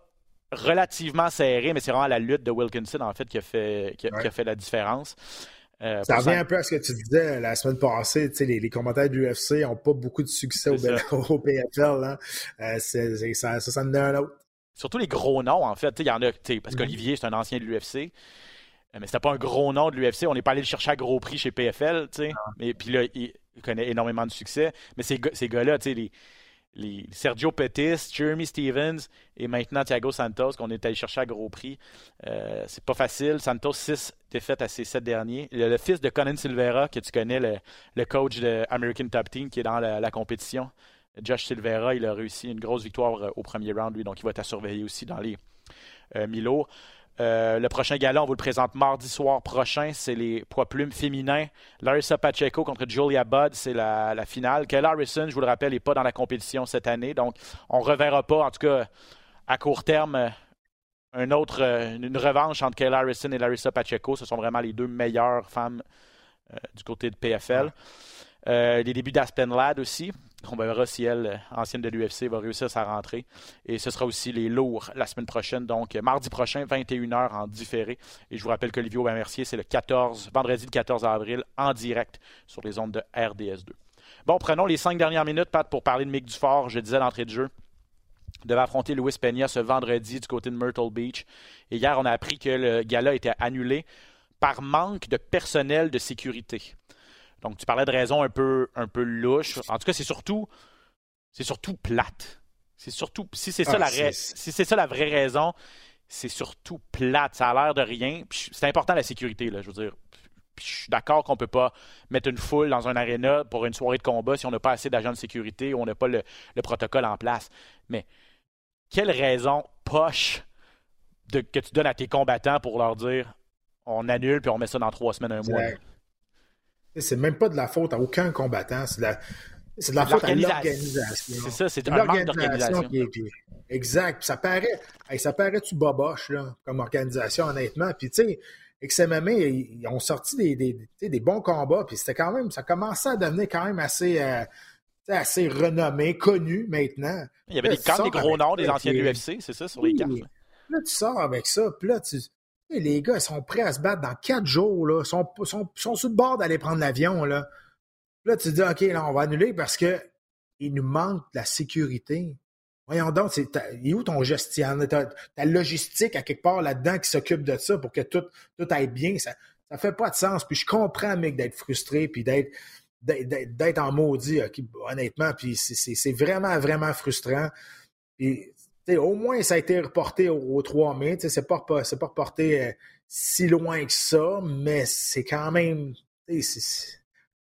relativement serré, mais c'est vraiment la lutte de Wilkinson, en fait, qui a fait, qui a, fait la différence. Euh, ça revient un peu à ce que tu disais la semaine passée. Les, les combattants de l'UFC n'ont pas beaucoup de succès au, PFL. *laughs* Hein. Euh, ça, ça, en est un autre. Surtout les gros noms, en fait. Il y en a, parce qu'Olivier, c'est un ancien de l'UFC. Euh, mais c'était pas un gros nom de l'UFC. On n'est pas allé le chercher à gros prix chez PFL. Mais puis là, il, connaît énormément de succès. Mais ces, ces gars-là, les, Sergio Pettis, Jeremy Stevens et maintenant Thiago Santos qu'on est allé chercher à gros prix. Euh, c'est pas facile. Santos, 6 défaites à ses 7 derniers. Le, le, fils de Conan Silvera, que tu connais, le, coach de American Top Team qui est dans la, compétition. Josh Silvera, il a réussi une grosse victoire au premier round, lui, donc il va être à surveiller aussi dans les euh. Euh, le prochain gala, on vous le présente mardi soir prochain. C'est les poids plumes féminins. Larissa Pacheco contre Julia Budd, c'est la, finale. Kelly Harrison, je vous le rappelle, n'est pas dans la compétition cette année. Donc, on ne reverra pas, en tout cas, à court terme, une autre, une revanche entre Kelly Harrison et Larissa Pacheco. Ce sont vraiment les deux meilleures femmes euh, du côté de PFL. Euh, les débuts d'Aspen Ladd aussi. On verra si elle, ancienne de l'UFC, va réussir sa rentrée. Et ce sera aussi les lourds la semaine prochaine, donc mardi prochain, 21h en différé. Et je vous rappelle qu'Olivier Aubin-Mercier, c'est le 14, vendredi le 14 avril, en direct sur les ondes de RDS2. Bon, prenons les cinq dernières minutes, Pat, pour parler de Mick Dufort. Je disais l'entrée de jeu devait affronter Louis Peña ce vendredi du côté de Myrtle Beach. Et hier, on a appris que le gala était annulé par manque de personnel de sécurité. Donc, tu parlais de raisons un peu, un peu louches. En tout cas, c'est surtout, c'est surtout plate. C'est surtout, si c'est ça, ah, la, si c'est ça la vraie raison, c'est surtout plate. Ça a l'air de rien. C'est important la sécurité, là, je veux dire. je suis d'accord qu'on ne peut pas mettre une foule dans un aréna pour une soirée de combat si on n'a pas assez d'agents de sécurité ou on n'a pas le, protocole en place. Mais quelle raison poche de, que tu donnes à tes combattants pour leur dire on annule puis on met ça dans trois semaines, un mois? C'est même pas de la faute à aucun combattant. C'est de la, c'est de la faute à l'organisation. C'est ça, c'est un manque d'organisation. Exact. ça paraît, ça paraît-tu boboche, là, comme organisation, honnêtement? Puis, tu sais, XMMA, ils ont sorti des, des, des bons combats, puis c'était quand même, ça commençait à devenir quand même assez, euh, assez renommé, connu maintenant. Il y avait des, quand des gros noms des anciens de l'UFC, c'est ça, sur les cartes. Là, tu sors avec ça, puis là, tu, les gars, ils sont prêts à se battre dans quatre jours. Là. Ils sont, sont, sont le bord d'aller prendre l'avion. Là. là, tu te dis, OK, là, on va annuler parce que il nous manque de la sécurité. Voyons donc, c'est, est où ton gestion? Ta, logistique à quelque part là-dedans qui s'occupe de ça pour que tout, tout aille bien. Ça ne fait pas de sens. Puis je comprends, mec, d'être frustré puis d'être, en maudit, honnêtement. Puis c'est, vraiment, vraiment frustrant. Au moins, ça a été reporté au, 3 mai. C'est pas, pas, reporté euh, si loin que ça, mais c'est quand même. C'est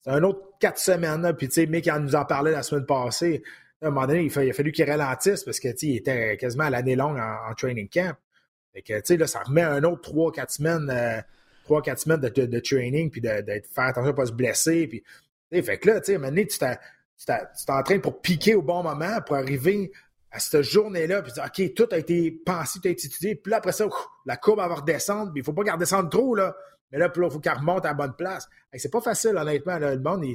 un autre quatre semaines. Puis, Mick en nous en parlait la semaine passée. À un moment donné, il, a fallu qu'il ralentisse parce qu'il était quasiment à l'année longue en, training camp. Fait que, là, ça remet un autre 3-4 semaines, euh, 3-4 semaines de, de, training, puis de, faire attention à ne pas se blesser. Puis, fait que là, tu sais, à un moment donné, tu t'entraînes pour piquer au bon moment, pour arriver à cette journée-là, puis dire, OK, tout a été pensé, tout a été étudié. Puis là, après ça, la courbe va redescendre, puis il faut pas qu'elle redescende trop, là. Mais là, il faut qu'elle remonte à la bonne place. c'est pas facile, honnêtement. le monde,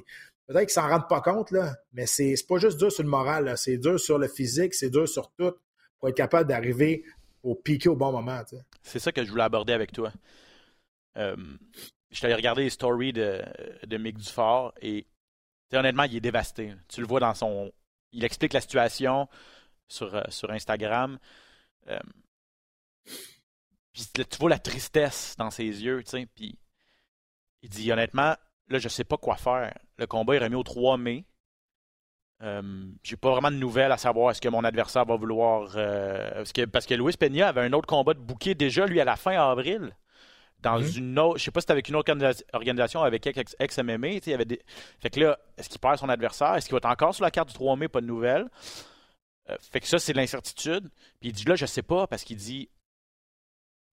peut-être qu'ils s'en rendent pas compte, là, mais c'est pas juste dur sur le moral, c'est dur sur le physique, c'est dur sur tout pour être capable d'arriver au piquer au bon moment. C'est ça que je voulais aborder avec toi. Euh, je t'avais regardé les stories de, de Mick Dufort et honnêtement, il est dévasté. Tu le vois dans son. Il explique la situation sur, euh, sur Instagram. Euh, tu vois la tristesse dans ses yeux, tu sais. Puis il dit honnêtement, là, je sais pas quoi faire. Le combat est remis au 3 mai. Euh, j'ai pas vraiment de nouvelles à savoir est-ce que mon adversaire va vouloir. parce, que, parce que Luis Peña avait un autre combat de bouquet déjà, lui, à la fin avril. Dans mm-hmm. une autre. Je sais pas si c'était avec une autre organisation, avec ex-MMA. Il y avait des... Fait que là, est-ce qu'il perd son adversaire? Est-ce qu'il va être encore sur la carte du 3 mai? Pas de nouvelles. Euh, fait que ça, c'est l'incertitude. Puis il dit là, je sais pas, parce qu'il dit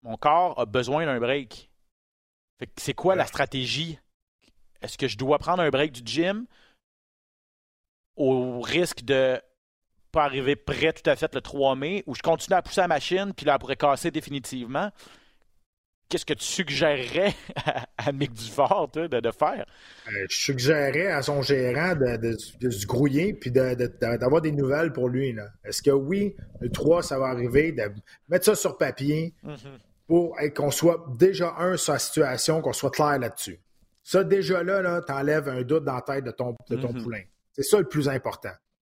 mon corps a besoin d'un break. Fait que c'est quoi la stratégie? Est-ce que je dois prendre un break du gym au risque de pas arriver prêt tout à fait le 3 mai ou je continue à pousser la machine puis là, elle pourrait casser définitivement? Qu'est-ce que tu suggérerais *laughs* à, Mick Dufort de, de, faire? Euh, je suggérerais à son gérant de, se grouiller puis d'avoir des nouvelles pour lui. Est-ce que oui, le 3, ça va arriver, de mettre ça sur papier mm-hmm. pour qu'on soit déjà un sur la situation, qu'on soit clair là-dessus? Ça, déjà là, là tu enlèves un doute dans la tête de ton, de ton mm-hmm. poulain. C'est ça le plus important.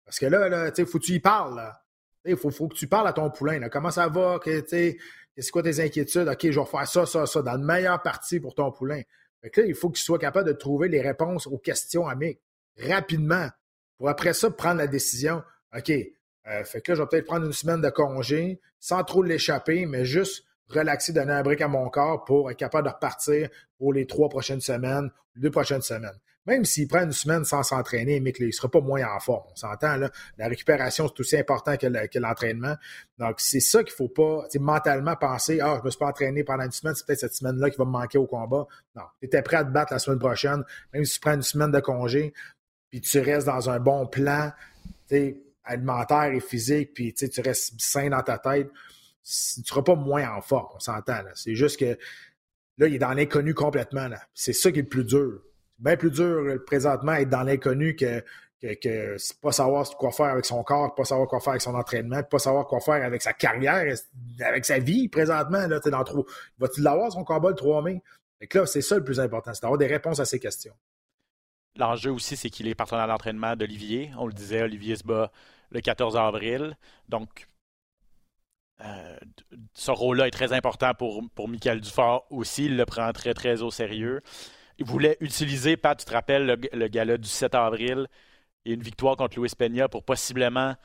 Parce que là, là il faut que tu y parles. Il faut, faut, que tu parles à ton poulain. Comment ça va? Que, c'est quoi tes inquiétudes? OK, je vais faire ça, ça, ça, dans le meilleur partie pour ton poulain. Fait là, il faut qu'il soit capable de trouver les réponses aux questions à rapidement pour après ça prendre la décision. OK, euh, fait que là, je vais peut-être prendre une semaine de congé sans trop l'échapper, mais juste relaxer, donner un brick à mon corps pour être capable de repartir pour les trois prochaines semaines, les deux prochaines semaines. Même s'il prend une semaine sans s'entraîner, mais qu'il ne sera pas moins en forme. On s'entend, là. La récupération, c'est aussi important que l'entraînement. Donc, c'est ça qu'il ne faut pas, mentalement penser, ah, je me suis pas entraîné pendant une semaine, c'est peut-être cette semaine-là qui va me manquer au combat. Non. Tu étais prêt à te battre la semaine prochaine, même si tu prends une semaine de congé, puis tu restes dans un bon plan, alimentaire et physique, puis tu restes sain dans ta tête, tu ne seras pas moins en forme, on s'entend. C'est juste que là, il est dans l'inconnu complètement. C'est ça qui est le plus dur. Bien plus dur euh, présentement être dans l'inconnu que, que, que pas savoir quoi faire avec son corps, pas savoir quoi faire avec son entraînement, pas savoir quoi faire avec sa carrière, avec sa vie présentement. Là, dans trop... Va-t-il l'avoir son combat le 3 mai? Fait là, c'est ça le plus important, c'est d'avoir des réponses à ces questions. L'enjeu aussi, c'est qu'il est partenaire d'entraînement d'Olivier. On le disait, Olivier se bat le 14 avril. Donc, euh, ce rôle-là est très important pour, pour Michael Dufort aussi. Il le prend très, très au sérieux. Il voulait utiliser, Pat, tu te rappelles, le, gala du 7 avril et une victoire contre Louis Peña pour possiblement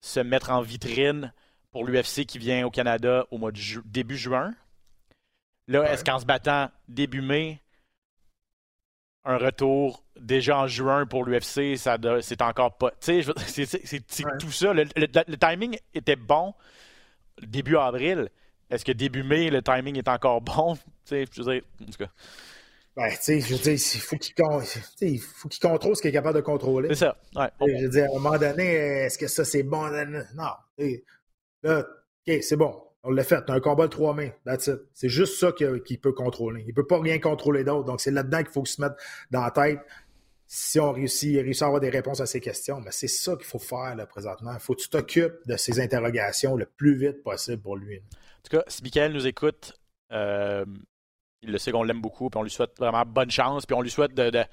se mettre en vitrine pour l'UFC qui vient au Canada au mois de début juin. Là, est-ce qu'en se battant début mai, un retour déjà en juin pour l'UFC, c'est encore pas. Tu sais, c'est tout ça. Le, timing était bon début avril. Est-ce que début mai, le timing est encore *laughs* bon? Tu sais, je veux dire, en tout cas. Ben, tu sais, je veux dire, il faut qu'il contrôle ce qu'il est capable de contrôler. C'est ça. Ouais. Je veux dire, à un moment donné, est-ce que ça c'est bon? Non. Là, OK, c'est bon. On l'a fait. un combat le 3 mai. C'est juste ça qu'il peut contrôler. Il ne peut pas rien contrôler d'autre. Donc, c'est là-dedans qu'il faut se mettre dans la tête. Si on réussit, réussit à avoir des réponses à ces questions, mais c'est ça qu'il faut faire là, présentement. Il faut que tu t'occupes de ces interrogations le plus vite possible pour lui. En tout cas, si Michael nous écoute, euh, il le sait qu'on l'aime beaucoup, puis on lui souhaite vraiment bonne chance, puis on lui souhaite de, de,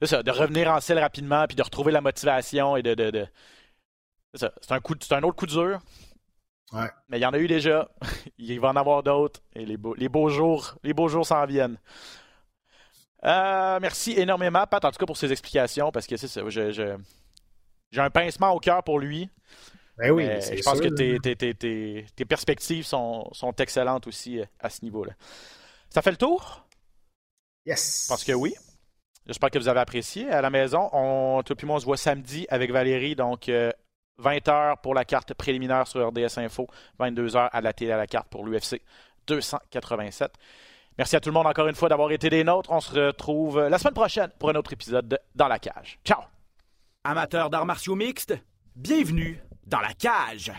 de, revenir en selle rapidement, puis de retrouver la motivation et de. de c'est un, coup, un autre coup dur. Mais il y en a eu déjà. *laughs* il va en avoir d'autres. Et les beaux, les beaux jours, les beaux jours s'en viennent. Euh, merci énormément, Pat, en tout cas pour ces explications, parce que c'est ça. j'ai un pincement au cœur pour lui. Ben oui, je pense que tes, perspectives sont, sont, excellentes aussi euh, à ce niveau-là. Ça fait le tour? Yes. Parce que oui. J'espère que vous avez apprécié. À la maison, on, toi puis moi, on se voit samedi avec Valérie. Donc, euh, 20h pour la carte préliminaire sur RDS Info, 22h à la télé à la carte pour l'UFC 287. Merci à tout le monde encore une fois d'avoir été des nôtres. On se retrouve la semaine prochaine pour un autre épisode de Dans la cage. Ciao! Amateurs d'arts martiaux mixtes, bienvenue dans la cage.